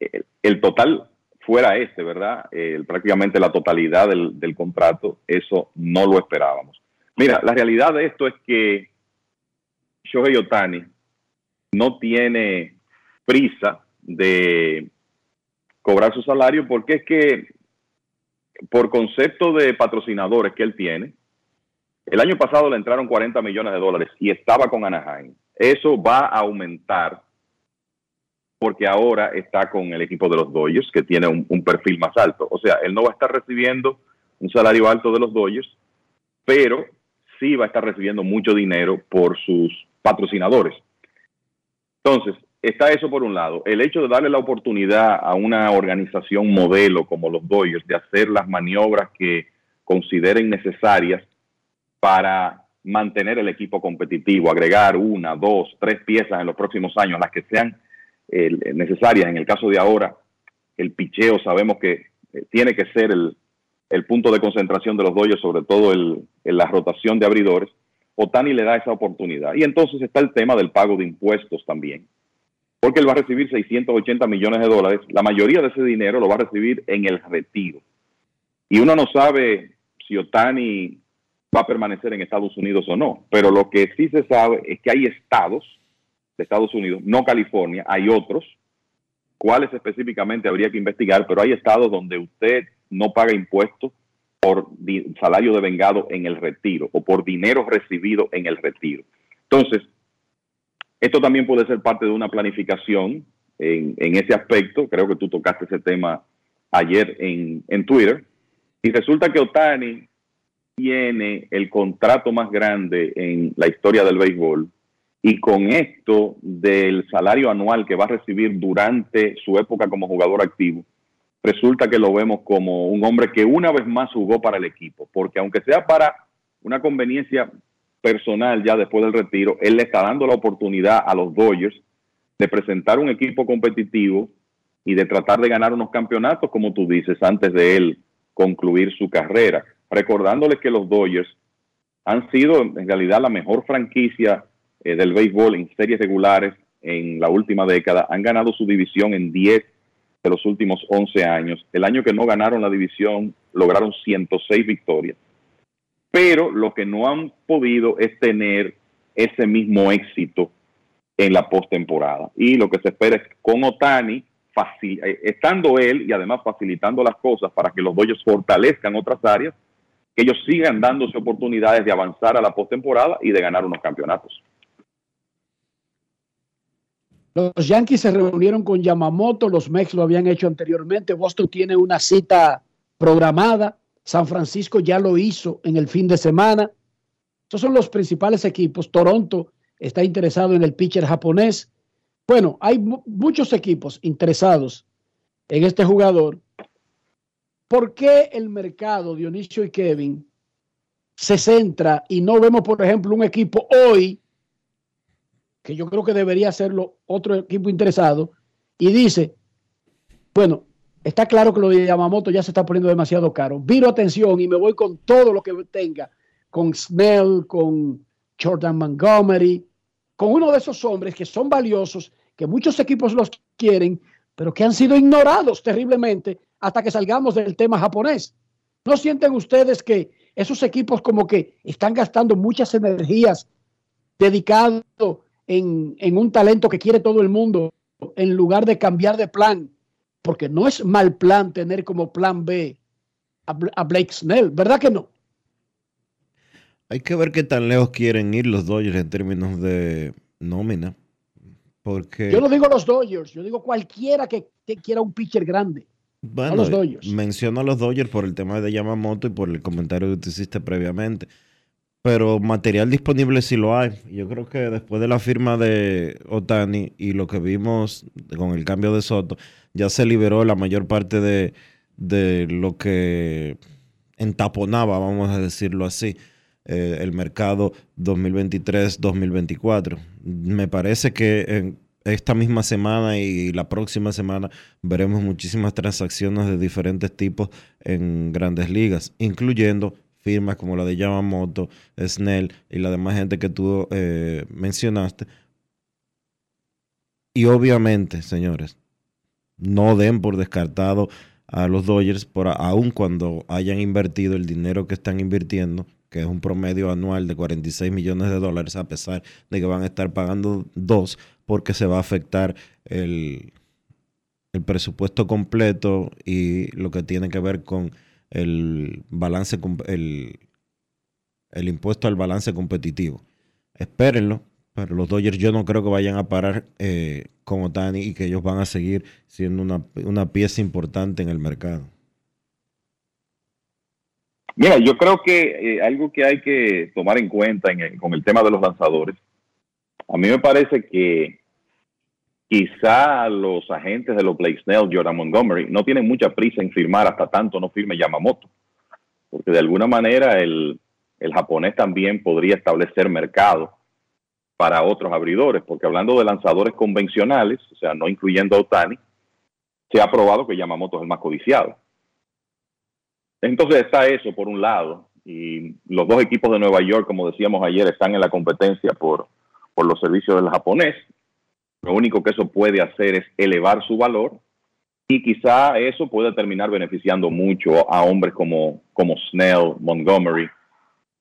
el, el total fuera este, ¿verdad? El, prácticamente la totalidad del, del, contrato, eso no lo esperábamos. Mira, la realidad de esto es que Shohei Otani no tiene prisa de cobrar su salario porque es que por concepto de patrocinadores que él tiene, el año pasado le entraron 40 millones de dólares y estaba con Anaheim. Eso va a aumentar porque ahora está con el equipo de los Dodgers, que tiene un, perfil más alto. O sea, él no va a estar recibiendo un salario alto de los Dodgers, pero sí va a estar recibiendo mucho dinero por sus patrocinadores. Entonces, está eso por un lado. El hecho de darle la oportunidad a una organización modelo como los Dodgers de hacer las maniobras que consideren necesarias para mantener el equipo competitivo, agregar una, dos, tres piezas en los próximos años, las que sean eh, necesarias. En el caso de ahora, el picheo sabemos que eh, tiene que ser el, punto de concentración de los Dodgers, sobre todo el, en la rotación de abridores. Otani le da esa oportunidad. Y entonces está el tema del pago de impuestos también. Porque él va a recibir 680 millones de dólares. La mayoría de ese dinero lo va a recibir en el retiro. Y uno no sabe si Otani va a permanecer en Estados Unidos o no. Pero lo que sí se sabe es que hay estados de Estados Unidos, no California, hay otros, cuáles específicamente habría que investigar, pero hay estados donde usted no paga impuestos por salario de vengado en el retiro o por dinero recibido en el retiro. Entonces, esto también puede ser parte de una planificación en, en ese aspecto. Creo que tú tocaste ese tema ayer en, en Twitter. Y resulta que Otani tiene el contrato más grande en la historia del béisbol y con esto del salario anual que va a recibir durante su época como jugador activo, resulta que lo vemos como un hombre que una vez más jugó para el equipo, porque aunque sea para una conveniencia personal ya después del retiro, él le está dando la oportunidad a los Dodgers de presentar un equipo competitivo y de tratar de ganar unos campeonatos, como tú dices, antes de él concluir su carrera. Recordándoles que los Dodgers han sido en realidad la mejor franquicia eh, del béisbol en series regulares en la última década. Han ganado su división en 10 de los últimos 11 años. El año que no ganaron la división lograron 106 victorias. Pero lo que no han podido es tener ese mismo éxito en la postemporada. Y lo que se espera es con Otani, eh, estando él y además facilitando las cosas para que los Dodgers fortalezcan otras áreas, que ellos sigan dándose oportunidades de avanzar a la postemporada y de ganar unos campeonatos. Los Yankees se reunieron con Yamamoto, los Mex lo habían hecho anteriormente, Boston tiene una cita programada, San Francisco ya lo hizo en el fin de semana. Estos son los principales equipos. Toronto está interesado en el pitcher japonés. Bueno, hay muchos equipos interesados en este jugador. ¿Por qué el mercado, Dionisio y Kevin, se centra y no vemos, por ejemplo, un equipo hoy que yo creo que debería hacerlo otro equipo interesado, y dice, bueno, está claro que lo de Yamamoto ya se está poniendo demasiado caro. Viro atención y me voy con todo lo que tenga, con Snell, con Jordan Montgomery, con uno de esos hombres que son valiosos, que muchos equipos los quieren, pero que han sido ignorados terriblemente hasta que salgamos del tema japonés. ¿No sienten ustedes que esos equipos como que están gastando muchas energías dedicado en, en un talento que quiere todo el mundo en lugar de cambiar de plan, porque no es mal plan tener como plan B a, Blake Snell, ¿verdad que no? Hay que ver qué tan lejos quieren ir los Dodgers en términos de nómina. Porque, yo no digo los Dodgers, yo digo cualquiera que, que quiera un pitcher grande. bueno, a los Dodgers. menciono a los Dodgers por el tema de Yamamoto y por el comentario que tú hiciste previamente. Pero material disponible sí lo hay. Yo creo que después de la firma de Otani y lo que vimos con el cambio de Soto, ya se liberó la mayor parte de, de lo que entaponaba, vamos a decirlo así, eh, el mercado 2023-2024. Me parece que en esta misma semana y la próxima semana veremos muchísimas transacciones de diferentes tipos en grandes ligas, incluyendo firmas como la de Yamamoto, Snell y la demás gente que tú eh, mencionaste. Y obviamente, señores, no den por descartado a los Dodgers, por, aun cuando hayan invertido el dinero que están invirtiendo, que es un promedio anual de 46 millones de dólares, a pesar de que van a estar pagando dos, porque se va a afectar el, el presupuesto completo y lo que tiene que ver con el balance, el, el impuesto al balance competitivo. Espérenlo, pero los Dodgers yo no creo que vayan a parar eh, con Otani y que ellos van a seguir siendo una, una pieza importante en el mercado. Mira, yo creo que eh, algo que hay que tomar en cuenta con el tema de los lanzadores, a mí me parece que quizá los agentes de los Blake Snell, Jordan Montgomery, no tienen mucha prisa en firmar hasta tanto no firme Yamamoto, porque de alguna manera el, el japonés también podría establecer mercado para otros abridores, porque hablando de lanzadores convencionales, o sea, no incluyendo a Otani, se ha probado que Yamamoto es el más codiciado. Entonces está eso por un lado, y los dos equipos de Nueva York, como decíamos ayer, están en la competencia por, por los servicios del japonés. Lo único que eso puede hacer es elevar su valor y quizá eso puede terminar beneficiando mucho a hombres como, como Snell, Montgomery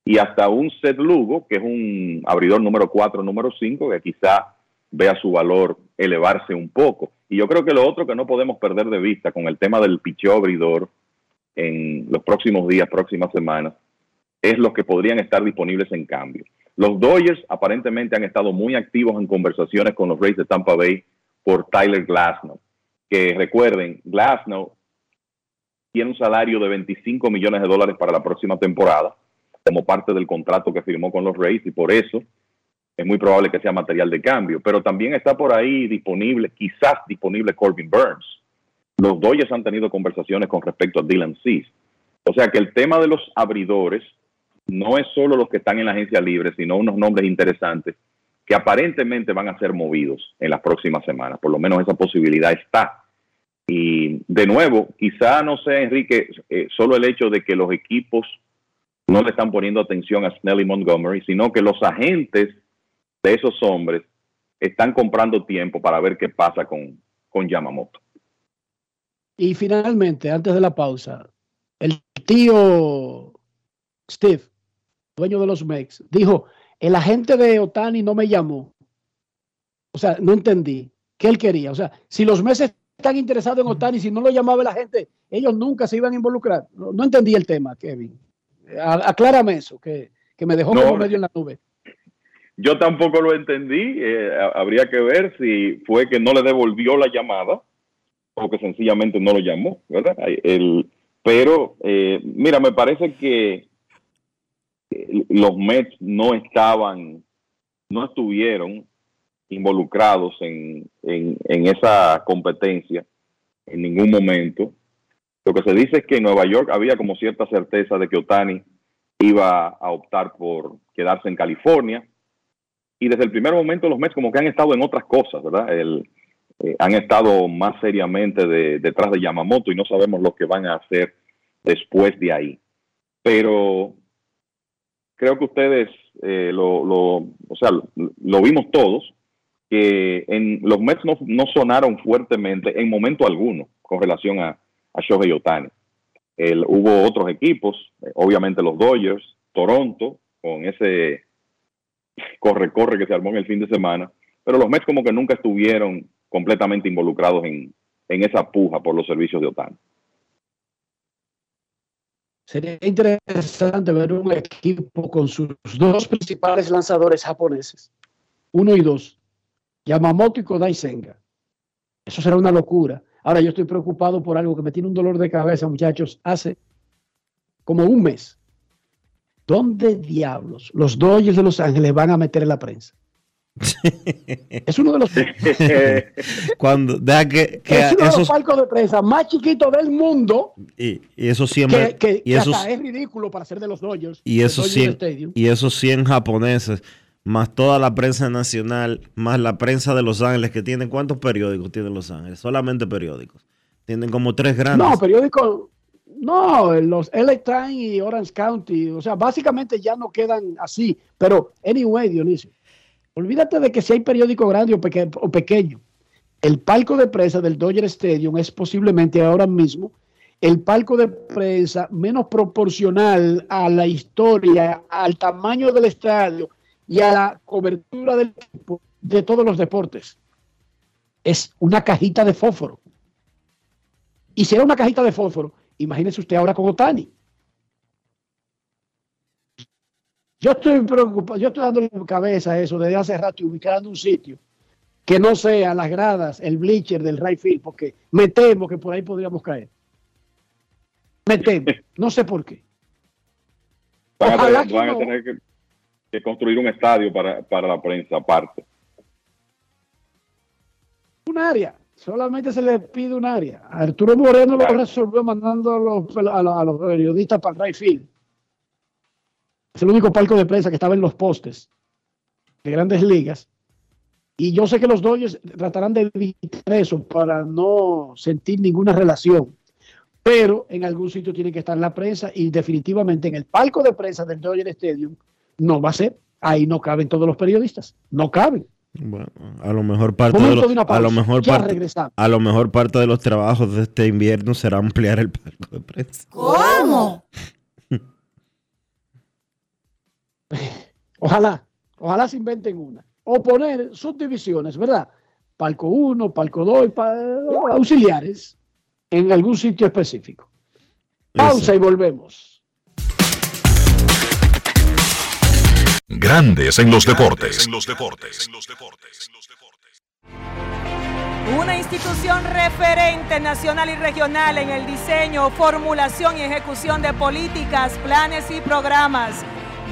y hasta un Seth Lugo, que es un abridor número 4, número 5, que quizá vea su valor elevarse un poco. Y yo creo que lo otro que no podemos perder de vista con el tema del picheo abridor en los próximos días, próximas semanas, es los que podrían estar disponibles en cambio. Los Dodgers aparentemente han estado muy activos en conversaciones con los Rays de Tampa Bay por Tyler Glasnow, que recuerden, Glasnow tiene un salario de 25 millones de dólares para la próxima temporada como parte del contrato que firmó con los Rays y por eso es muy probable que sea material de cambio, pero también está por ahí disponible, quizás disponible Corbin Burns. Los Dodgers han tenido conversaciones con respecto a Dylan Cease. O sea que el tema de los abridores no es solo los que están en la agencia libre, sino unos nombres interesantes que aparentemente van a ser movidos en las próximas semanas. Por lo menos esa posibilidad está. Y de nuevo, quizá no sea, Enrique, eh, solo el hecho de que los equipos no le están poniendo atención a Snell y Montgomery, sino que los agentes de esos hombres están comprando tiempo para ver qué pasa con, con Yamamoto. Y finalmente, antes de la pausa, el tío Steve, dueño de los Mex, dijo, el agente de Otani no me llamó. O sea, no entendí. ¿Qué él quería? O sea, si los meses están interesados en Otani, si no lo llamaba la gente, ellos nunca se iban a involucrar. No, no entendí el tema, Kevin. A- aclárame eso, que, que me dejó No. como medio en la nube. Yo tampoco lo entendí. eh, ha- habría que ver si fue que no le devolvió la llamada o que sencillamente no lo llamó, ¿verdad? El, pero, eh, mira, me parece que eh, los Mets no estaban, no estuvieron involucrados en, en, esa competencia en ningún momento. Lo que se dice es que en Nueva York había como cierta certeza de que Otani iba a optar por quedarse en California. Y desde el primer momento los Mets como que han estado en otras cosas, ¿verdad? El, eh, han estado más seriamente de- detrás de Yamamoto y no sabemos lo que van a hacer después de ahí. Pero creo que ustedes eh, lo, o sea, lo, vimos todos, que en, los Mets no, sonaron fuertemente en momento alguno con relación a, a Shohei Otani. Hubo otros equipos, eh, obviamente los Dodgers, Toronto, con ese corre-corre que se armó en el fin de semana, pero los Mets como que nunca estuvieron completamente involucrados en, en esa puja por los servicios de OTAN. Sería interesante ver un equipo con sus dos principales lanzadores japoneses, uno y dos, Yamamoto y Kodai Senga. Eso será una locura. Ahora yo estoy preocupado por algo que me tiene un dolor de cabeza, muchachos, hace como un mes. ¿Dónde diablos los Dodgers de Los Ángeles van a meter en la prensa? Es uno de los, Cuando, deja que, que es uno de los palcos de prensa más chiquitos del mundo y, y esos siempre, que, que- y que esos, hasta es ridículo para ser de los Dodgers. y esos Dodger 100, Stadium. y esos 100 japoneses, más toda la prensa nacional, más la prensa de Los Ángeles, que tiene, ¿cuántos periódicos tiene Los Ángeles? Solamente periódicos. Tienen como tres grandes. No, periódico, no, los LA Times y Orange County, o sea, básicamente ya no quedan así, pero anyway, Dionisio, olvídate de que si hay periódico grande o, peque- o pequeño, el palco de prensa del Dodger Stadium es posiblemente ahora mismo el palco de prensa menos proporcional a la historia, al tamaño del estadio y a la cobertura del de todos los deportes. Es una cajita de fósforo. Y si era una cajita de fósforo, imagínese usted ahora con Otani. Yo estoy preocupado, yo estoy dando cabeza a eso desde hace rato y ubicando un sitio que no sea las gradas, el bleacher del right field, porque me temo que por ahí podríamos caer. Me temo, no sé por qué. Van a tener, que van a no. tener que, que construir un estadio para, para la prensa aparte. Un área, solamente se le pide un área. Arturo Moreno lo resolvió mandando a los, a a los periodistas para el right field. Es el único palco de prensa que estaba en los postes de grandes ligas. Y yo sé que los Dodgers tratarán de evitar eso para no sentir ninguna relación. Pero en algún sitio tiene que estar la prensa y definitivamente en el palco de prensa del Dodger Stadium no va a ser. Ahí no caben todos los periodistas. No caben. Bueno, a lo mejor parte de los, a lo mejor parte, a lo mejor parte de los trabajos de este invierno será ampliar el palco de prensa. ¿Cómo? Ojalá, ojalá se inventen una. O poner subdivisiones, ¿verdad? Palco 1, palco 2, auxiliares en algún sitio específico. Pausa y volvemos. Grandes en los deportes. En los deportes. Una institución referente nacional y regional en el diseño, formulación y ejecución de políticas, planes y programas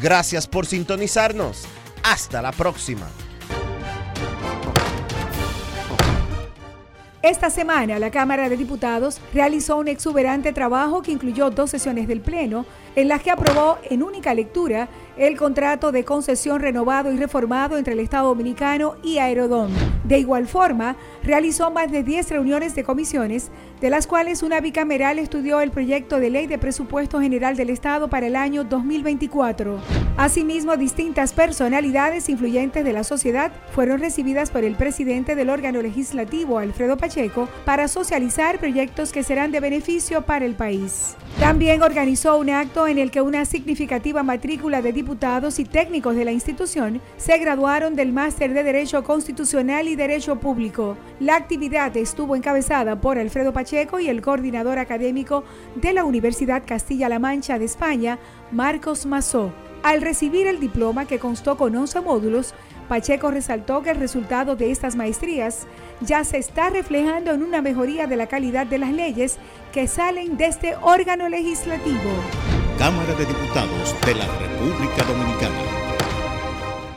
Gracias por sintonizarnos. Hasta la próxima. Esta semana la Cámara de Diputados realizó un exuberante trabajo que incluyó dos sesiones del Pleno, en las que aprobó en única lectura el contrato de concesión renovado y reformado entre el Estado Dominicano y Aerodón. De igual forma, realizó más de 10 reuniones de comisiones, de las cuales una bicameral estudió el proyecto de ley de presupuesto general del Estado para el año 2024. Asimismo, distintas personalidades influyentes de la sociedad fueron recibidas por el presidente del órgano legislativo, Alfredo Pacheco, para socializar proyectos que serán de beneficio para el país. También organizó un acto en el que una significativa matrícula de diputados y técnicos de la institución se graduaron del máster de Derecho Constitucional y Derecho Público. La actividad estuvo encabezada por Alfredo Pacheco y el coordinador académico de la Universidad Castilla-La Mancha de España, Marcos Mazó. Al recibir el diploma que constó con 11 módulos, Pacheco resaltó que el resultado de estas maestrías ya se está reflejando en una mejoría de la calidad de las leyes que salen de este órgano legislativo. Cámara de Diputados de la República Dominicana.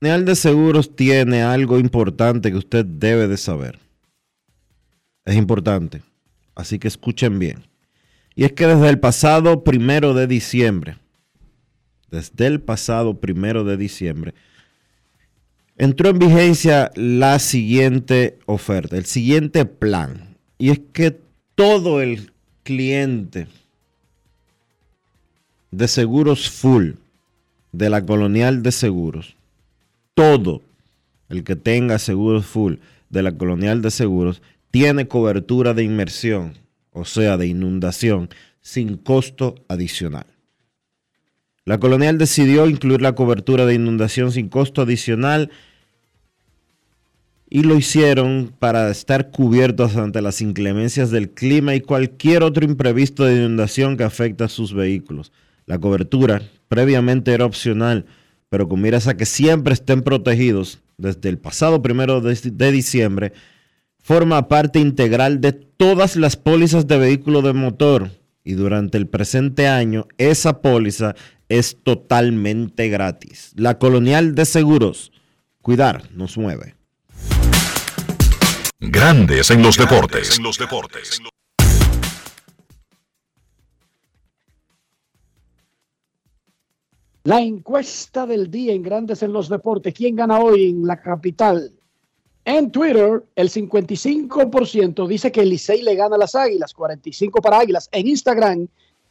Neal de Seguros tiene algo importante que usted debe de saber. Es importante, así que escuchen bien. Y es que desde el pasado primero de diciembre, desde el pasado primero de diciembre, entró en vigencia la siguiente oferta, el siguiente plan. Y es que todo el cliente de seguros full de la colonial de seguros todo el que tenga seguros full de la colonial de seguros tiene cobertura de inmersión, o sea, de inundación, sin costo adicional. La colonial decidió incluir la cobertura de inundación sin costo adicional y lo hicieron para estar cubiertos ante las inclemencias del clima y cualquier otro imprevisto de inundación que afecta a sus vehículos. La cobertura previamente era opcional, pero con miras a que siempre estén protegidos desde el pasado primero de, de diciembre, forma parte integral de todas las pólizas de vehículo de motor y durante el presente año esa póliza es totalmente gratis. La Colonial de Seguros, cuidar nos mueve. Grandes en los deportes. En los deportes. La encuesta del día en Grandes en los Deportes. ¿Quién gana hoy en la capital? En Twitter, el 55% dice que Licey le gana a las Águilas, 45% para Águilas. En Instagram,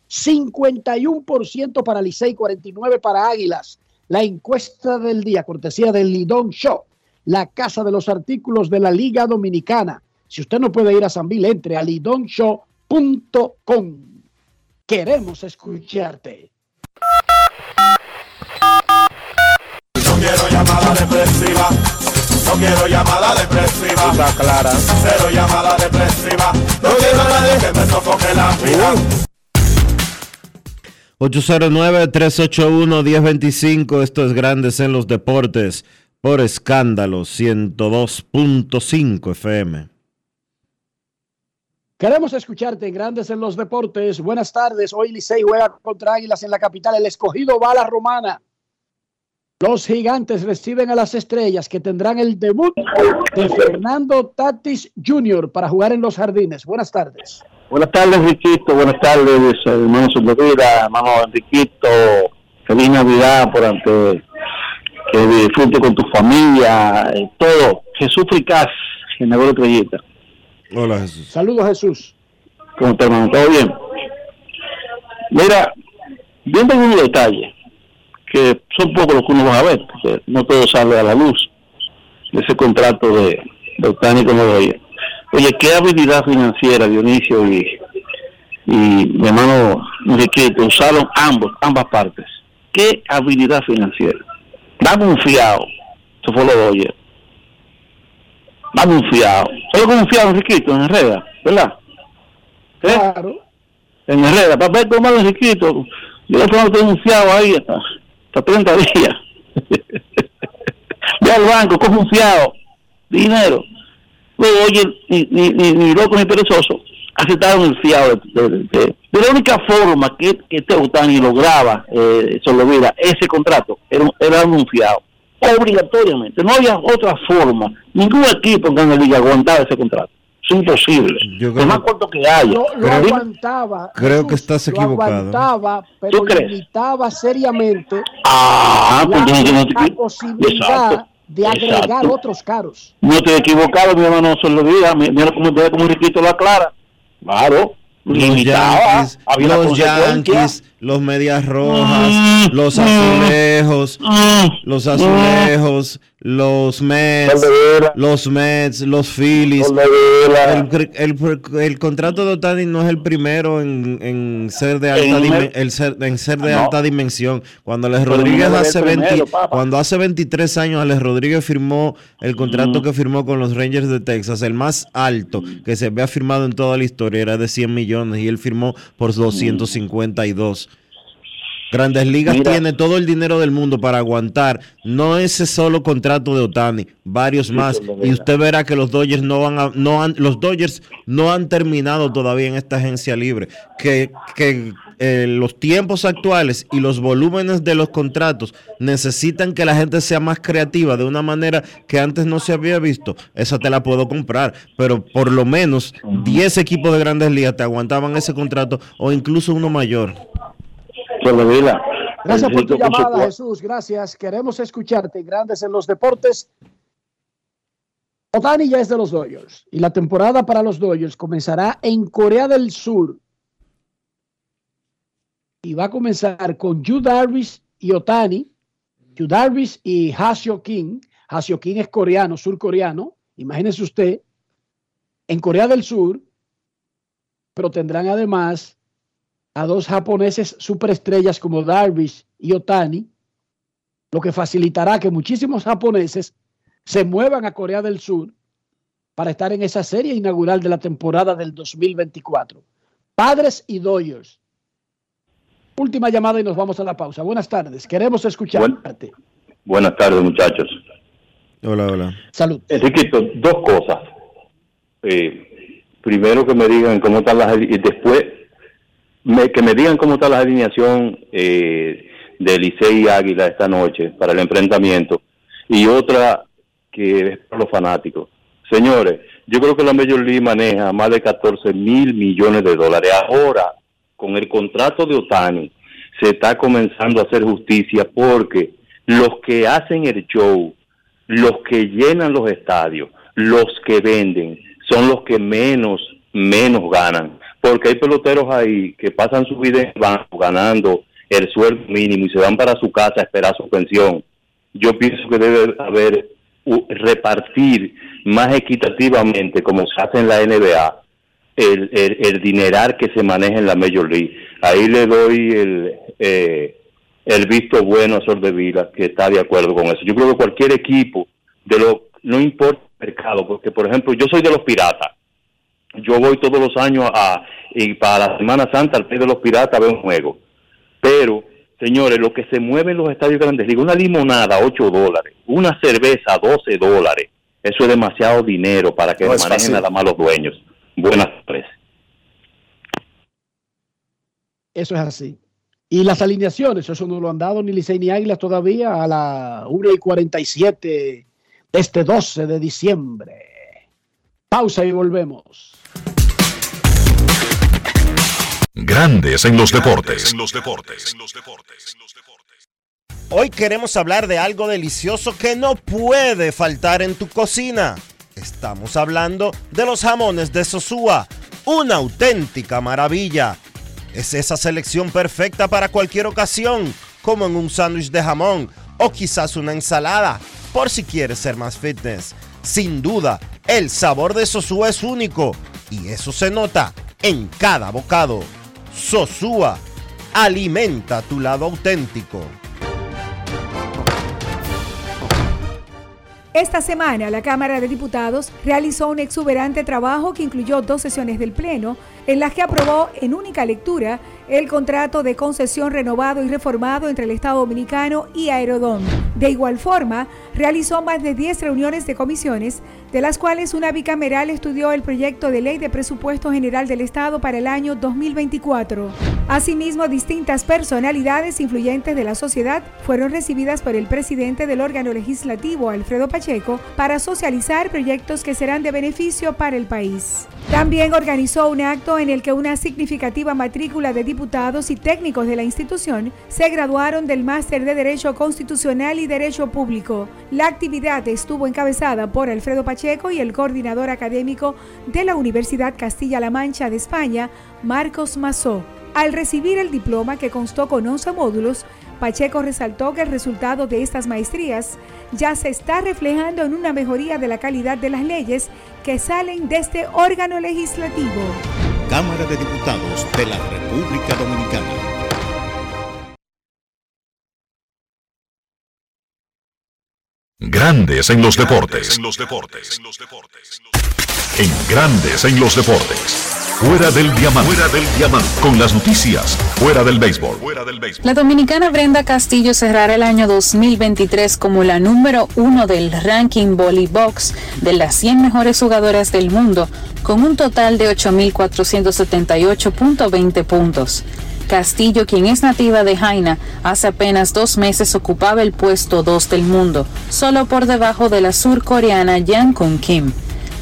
51% para Licey, 49% para Águilas. La encuesta del día, cortesía del Lidón Show, la casa de los artículos de la Liga Dominicana. Si usted no puede ir a Sanville, entre a lidonshow.com. Queremos escucharte. Llamada depresiva. No quiero llamada depresiva. Está clara. Cero llamada depresiva. No quiero a nadie que me sofoque la vida. 809-381-1025. Esto es Grandes en los Deportes por escándalo 102.5 FM. Queremos escucharte en Grandes en los Deportes. Buenas tardes. Hoy Licey juega contra Águilas en la capital. El escogido va a la romana. Los gigantes reciben a las estrellas que tendrán el debut de Fernando Tatis Jr. para jugar en los jardines. Buenas tardes. Buenas tardes, Riquito. Buenas tardes, hermano Silvira, hermano Enriquito. Feliz Navidad por ante que disfrute con tu familia, eh, todo. Jesús Fricaz, generador Estrellita. Hola, Jesús. Saludos, Jesús. ¿Cómo está, hermano? ¿Todo bien? Mira, viendo un detalle, que son pocos los que uno va a ver, porque no todo sale a la luz. ese contrato de, de Otani con. Oye, qué habilidad financiera, Dionisio y, y mi hermano Enriquito usaron ambos, ambas partes. Qué habilidad financiera. Dame un fiado. Eso fue los Dodgers. Dame un fiado. Solo con un fiado, Enriquito, en Herrera, ¿verdad? ¿Eh? Claro. En Herrera. Papá, toma Enriquito. Yo le pongo un fiado ahí hasta, hasta 30 días. Ve al banco, coge un fiado. Dinero. Oye, ni, loco ni perezoso, aceptaron el fiado. De, la única forma que, que este Otani lograba, eh, olvida, ese contrato, era, era un fiado. Obligatoriamente. No había otra forma. Ningún equipo en Grande Liga aguantaba ese contrato. Es imposible. Yo corto que haya. Lo, lo aguantaba. Creo que estás Lo equivocado. aguantaba, pero ¿Tú crees? limitaba seriamente Ah, pues la, entonces no te- la posibilidad Exacto. de agregar Exacto. otros caros. No estoy equivocado, mi hermano, se lo diga. Mi- Mira cómo, mira cómo Riquito lo aclara. Claro. Los Yankees, los. Yankees, los Medias Rojas, los Azulejos, los Azulejos, los Mets, los Mets, los Phillies. El, el- el contrato de Otani no es el primero en, en ser de alta El número- dimen- el ser- en ser de alta dimensión. Cuando el Rodríguez hace el 20 primero, papá. cuando hace 23 años Alex Rodríguez firmó el contrato Mm. que firmó con los Rangers de Texas, el más alto que se había firmado en toda la historia era de 100 millones y él firmó por 252. Grandes Ligas Mira. tiene todo el dinero del mundo para aguantar no ese solo contrato de Otani, varios más y usted verá que los Dodgers no van a, no han, los Dodgers no han terminado todavía en esta agencia libre, que, que eh, los tiempos actuales y los volúmenes de los contratos necesitan que la gente sea más creativa de una manera que antes no se había visto. Esa te la puedo comprar, pero por lo menos 10 equipos de Grandes Ligas te aguantaban ese contrato o incluso uno mayor. Gracias por tu llamada, Jesús. Gracias. Queremos escucharte. Grandes en los deportes. Otani ya es de los Dodgers y la temporada para los Dodgers comenzará en Corea del Sur y va a comenzar con Yu Darvish y Otani, Yu Darvish y Hasio Kim. Hasio Kim es coreano, surcoreano. Imagínese usted en Corea del Sur, pero tendrán además a dos japoneses superestrellas como Darvish y Otani, lo que facilitará que muchísimos japoneses se muevan a Corea del Sur para estar en esa serie inaugural de la temporada del 2024. Padres y Dodgers. Última llamada y nos vamos a la pausa. Buenas tardes. Queremos escucharte. Buenas tardes, muchachos. Hola, hola. Salud. Enriquito, dos cosas. Eh, primero que me digan cómo están las y después me- que me digan cómo está la alineación eh, de Licey y Águila esta noche para el enfrentamiento y otra que es para los fanáticos. Señores, yo creo que la Major League maneja más de 14 mil millones de dólares. Ahora, con el contrato de Otani, se está comenzando a hacer justicia porque los que hacen el show, los que llenan los estadios, los que venden, son los que menos, menos ganan. Porque hay peloteros ahí que pasan su vida en el banco ganando el sueldo mínimo y se van para su casa a esperar su pensión. Yo pienso que debe haber u- repartir más equitativamente, como se hace en la NBA, el, el, el dineral que se maneja en la Major League. Ahí le doy el, eh, el visto bueno a Sol de Vila, que está de acuerdo con eso. Yo creo que cualquier equipo, de lo no importa el mercado, porque por ejemplo yo soy de los piratas. Yo voy todos los años a, y para la Semana Santa al pie de los piratas a ver un juego. Pero, señores, lo que se mueve en los estadios grandes ligas, una limonada, 8 dólares, una cerveza, 12 dólares, eso es demasiado dinero para que No manejen fácil. nada más los dueños. Buenas tardes. Eso es así. Y las alineaciones, eso no lo han dado ni Licey ni Águilas todavía a la 1 y 47 de este 12 de diciembre. Pausa y volvemos. Grandes en los deportes. En los deportes. Hoy queremos hablar de algo delicioso que no puede faltar en tu cocina. Estamos hablando de los jamones de Sosúa, una auténtica maravilla. Es esa selección perfecta para cualquier ocasión, como en un sándwich de jamón o quizás una ensalada. por si quieres ser más fitness. Sin duda, el sabor de Sosúa es único y eso se nota en cada bocado. Sosúa, alimenta tu lado auténtico. Esta semana la Cámara de Diputados realizó un exuberante trabajo que incluyó dos sesiones del Pleno en las que aprobó en única lectura el contrato de concesión renovado y reformado entre el Estado Dominicano y Aerodón. De igual forma, realizó más de 10 reuniones de comisiones, de las cuales una bicameral estudió el proyecto de ley de presupuesto general del Estado para el año 2024. Asimismo, distintas personalidades influyentes de la sociedad fueron recibidas por el presidente del órgano legislativo, Alfredo Pacheco, para socializar proyectos que serán de beneficio para el país. También organizó un acto en el que una significativa matrícula de diputados y técnicos de la institución se graduaron del Máster de Derecho Constitucional y Derecho Público. La actividad estuvo encabezada por Alfredo Pacheco y el coordinador académico de la Universidad Castilla-La Mancha de España, Marcos Mazó. Al recibir el diploma que constó con 11 módulos, Pacheco resaltó que el resultado de estas maestrías ya se está reflejando en una mejoría de la calidad de las leyes que salen de este órgano legislativo. Cámara de Diputados de la República Dominicana. Grandes en los deportes. En Grandes en los deportes. Fuera del diamante. Fuera del diamante. Con las noticias. Fuera del béisbol. Fuera del béisbol. La dominicana Brenda Castillo cerrará el año 2023 como la número uno del ranking Box de las 100 mejores jugadoras del mundo, con un total de 8.478.20 puntos. Castillo, quien es nativa de Jaina, hace apenas dos meses ocupaba el puesto 2 del mundo, solo por debajo de la surcoreana Yang Kun Kim.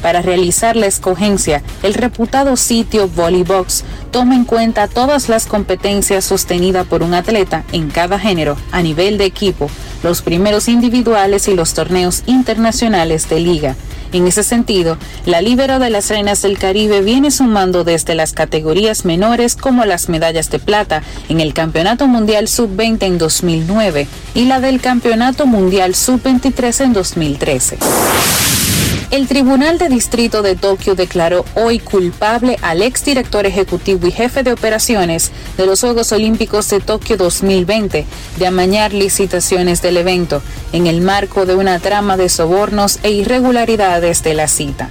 Para realizar la escogencia, el reputado sitio Volleybox toma en cuenta todas las competencias sostenidas por un atleta en cada género a nivel de equipo, los primeros individuales y los torneos internacionales de liga. En ese sentido, la Libero de las Reinas del Caribe viene sumando desde las categorías menores como las medallas de plata en el Campeonato Mundial Sub-20 en 2009 y la del Campeonato Mundial Sub-23 en 2013. El Tribunal de Distrito de Tokio declaró hoy culpable al exdirector ejecutivo y jefe de operaciones de los Juegos Olímpicos de Tokio 2020 de amañar licitaciones del evento en el marco de una trama de sobornos e irregularidades de la cita.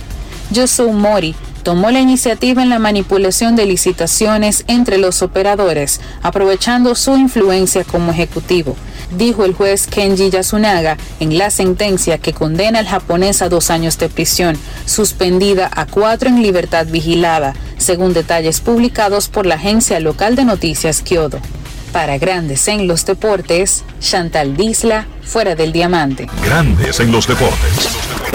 Yosu Mori tomó la iniciativa en la manipulación de licitaciones entre los operadores, aprovechando su influencia como ejecutivo dijo el juez Kenji Yasunaga en la sentencia que condena al japonés a dos años de prisión, suspendida a cuatro en libertad vigilada, según detalles publicados por la agencia local de noticias Kyodo. Para Grandes en los Deportes, Chantal Disla, fuera del diamante. Grandes en los deportes.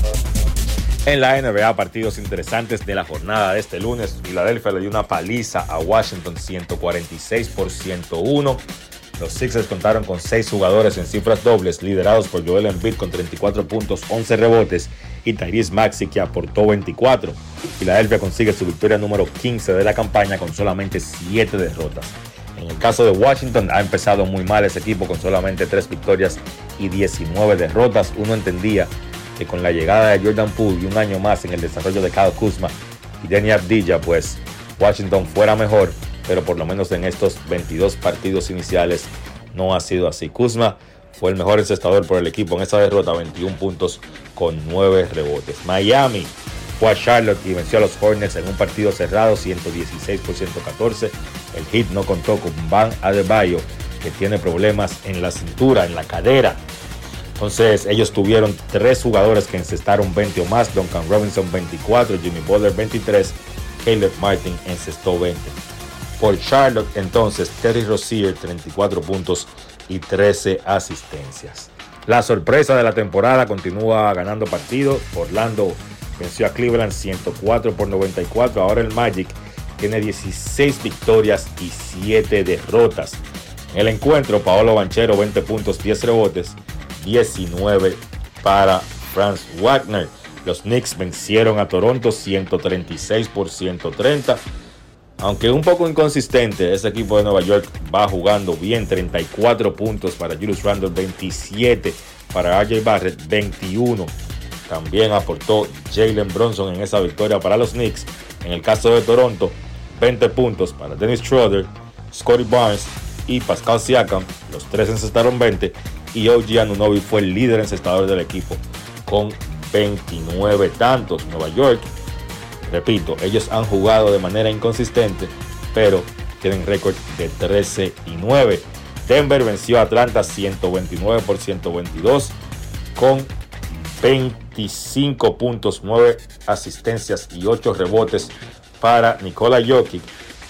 En la NBA, partidos interesantes de la jornada de este lunes. Filadelfia le dio una paliza a Washington 146 por 101. Los Sixers contaron con seis jugadores en cifras dobles, liderados por Joel Embiid con 34 puntos, 11 rebotes y Tyrese Maxi que aportó 24. Filadelfia consigue su victoria número 15 de la campaña con solamente 7 derrotas. En el caso de Washington ha empezado muy mal ese equipo con solamente 3 victorias y 19 derrotas. Uno entendía que con la llegada de Jordan Poole y un año más en el desarrollo de Kyle Kuzma y Denny Abdilla, pues Washington fuera mejor, pero por lo menos en estos 22 partidos iniciales no ha sido así. Kuzma fue el mejor encestador por el equipo en esa derrota, 21 puntos con 9 rebotes. Miami fue a Charlotte y venció a los Hornets en un partido cerrado, 116 por 114. El hit no contó con Van Adebayo, que tiene problemas en la cintura, en la cadera. Entonces ellos tuvieron tres jugadores que encestaron 20 o más, Duncan Robinson 24, Jimmy Butler 23, Caleb Martin encestó 20. Por Charlotte entonces Terry Rozier 34 puntos y 13 asistencias. La sorpresa de la temporada continúa ganando partidos. Orlando venció a Cleveland 104 por 94. Ahora el Magic tiene 16 victorias y 7 derrotas. En el encuentro, Paolo Banchero 20 puntos, 10 rebotes, 19 para Franz Wagner. Los Knicks vencieron a Toronto 136 por 130. Aunque un poco inconsistente, ese equipo de Nueva York va jugando bien. 34 puntos para Julius Randle, 27 para RJ Barrett, 21. También aportó Jalen Bronson en esa victoria para los Knicks. En el caso de Toronto, 20 puntos para Dennis Schroeder, Scotty Barnes y Pascal Siakam. Los tres encestaron 20 y OG Anunobi fue el líder encestador del equipo con 29 tantos. Nueva York, repito, ellos han jugado de manera inconsistente, pero tienen récord de 13 y 9. Denver venció a Atlanta 129 por 122 con 25 puntos, 9 asistencias y 8 rebotes para Nikola Jokic.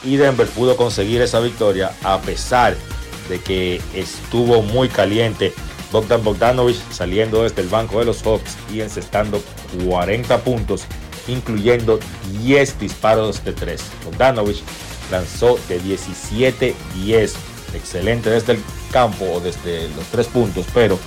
Y Denver pudo conseguir esa victoria a pesar de que estuvo muy caliente Bogdan Bogdanovich saliendo desde el banco de los Hawks y encestando 40 puntos, incluyendo 10 disparos de 3. Bogdanovich lanzó de 17-10, excelente desde el campo o desde los 3 puntos, pero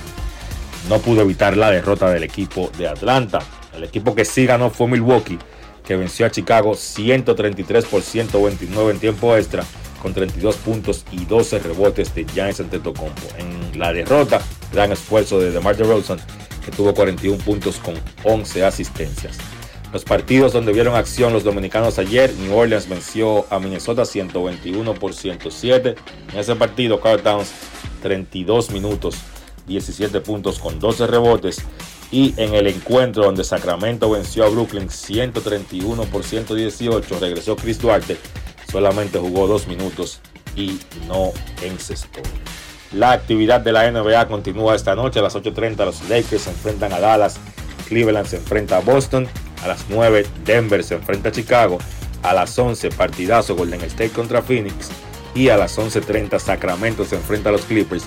no pudo evitar la derrota del equipo de Atlanta. El equipo que sí ganó fue Milwaukee, que venció a Chicago 133 por 129 en tiempo extra con 32 puntos y 12 rebotes de Giannis Antetokounmpo. En la derrota, gran esfuerzo de DeMar DeRozan, que tuvo 41 puntos con 11 asistencias. Los partidos donde vieron acción los dominicanos ayer, New Orleans venció a Minnesota 121 por 107. En ese partido, Carl Towns 32 minutos, 17 puntos con 12 rebotes. Y en el encuentro donde Sacramento venció a Brooklyn 131 por 118, regresó Chris Duarte solamente jugó dos minutos y no encestó. La actividad de la NBA continúa esta noche a las 8.30. Los Lakers se enfrentan a Dallas, Cleveland se enfrenta a Boston, a las 9 Denver se enfrenta a Chicago, a las 11 partidazo Golden State contra Phoenix y a las 11.30 Sacramento se enfrenta a los Clippers.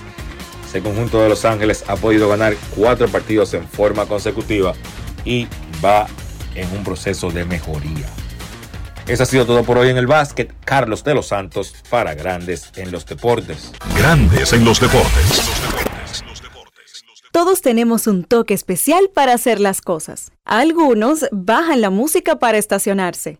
Ese conjunto de Los Ángeles ha podido ganar cuatro partidos en forma consecutiva y va en un proceso de mejoría. Eso ha sido todo por hoy en el básquet. Carlos de los Santos para Grandes en los Deportes. Grandes en los Deportes. Todos tenemos un toque especial para hacer las cosas. Algunos bajan la música para estacionarse.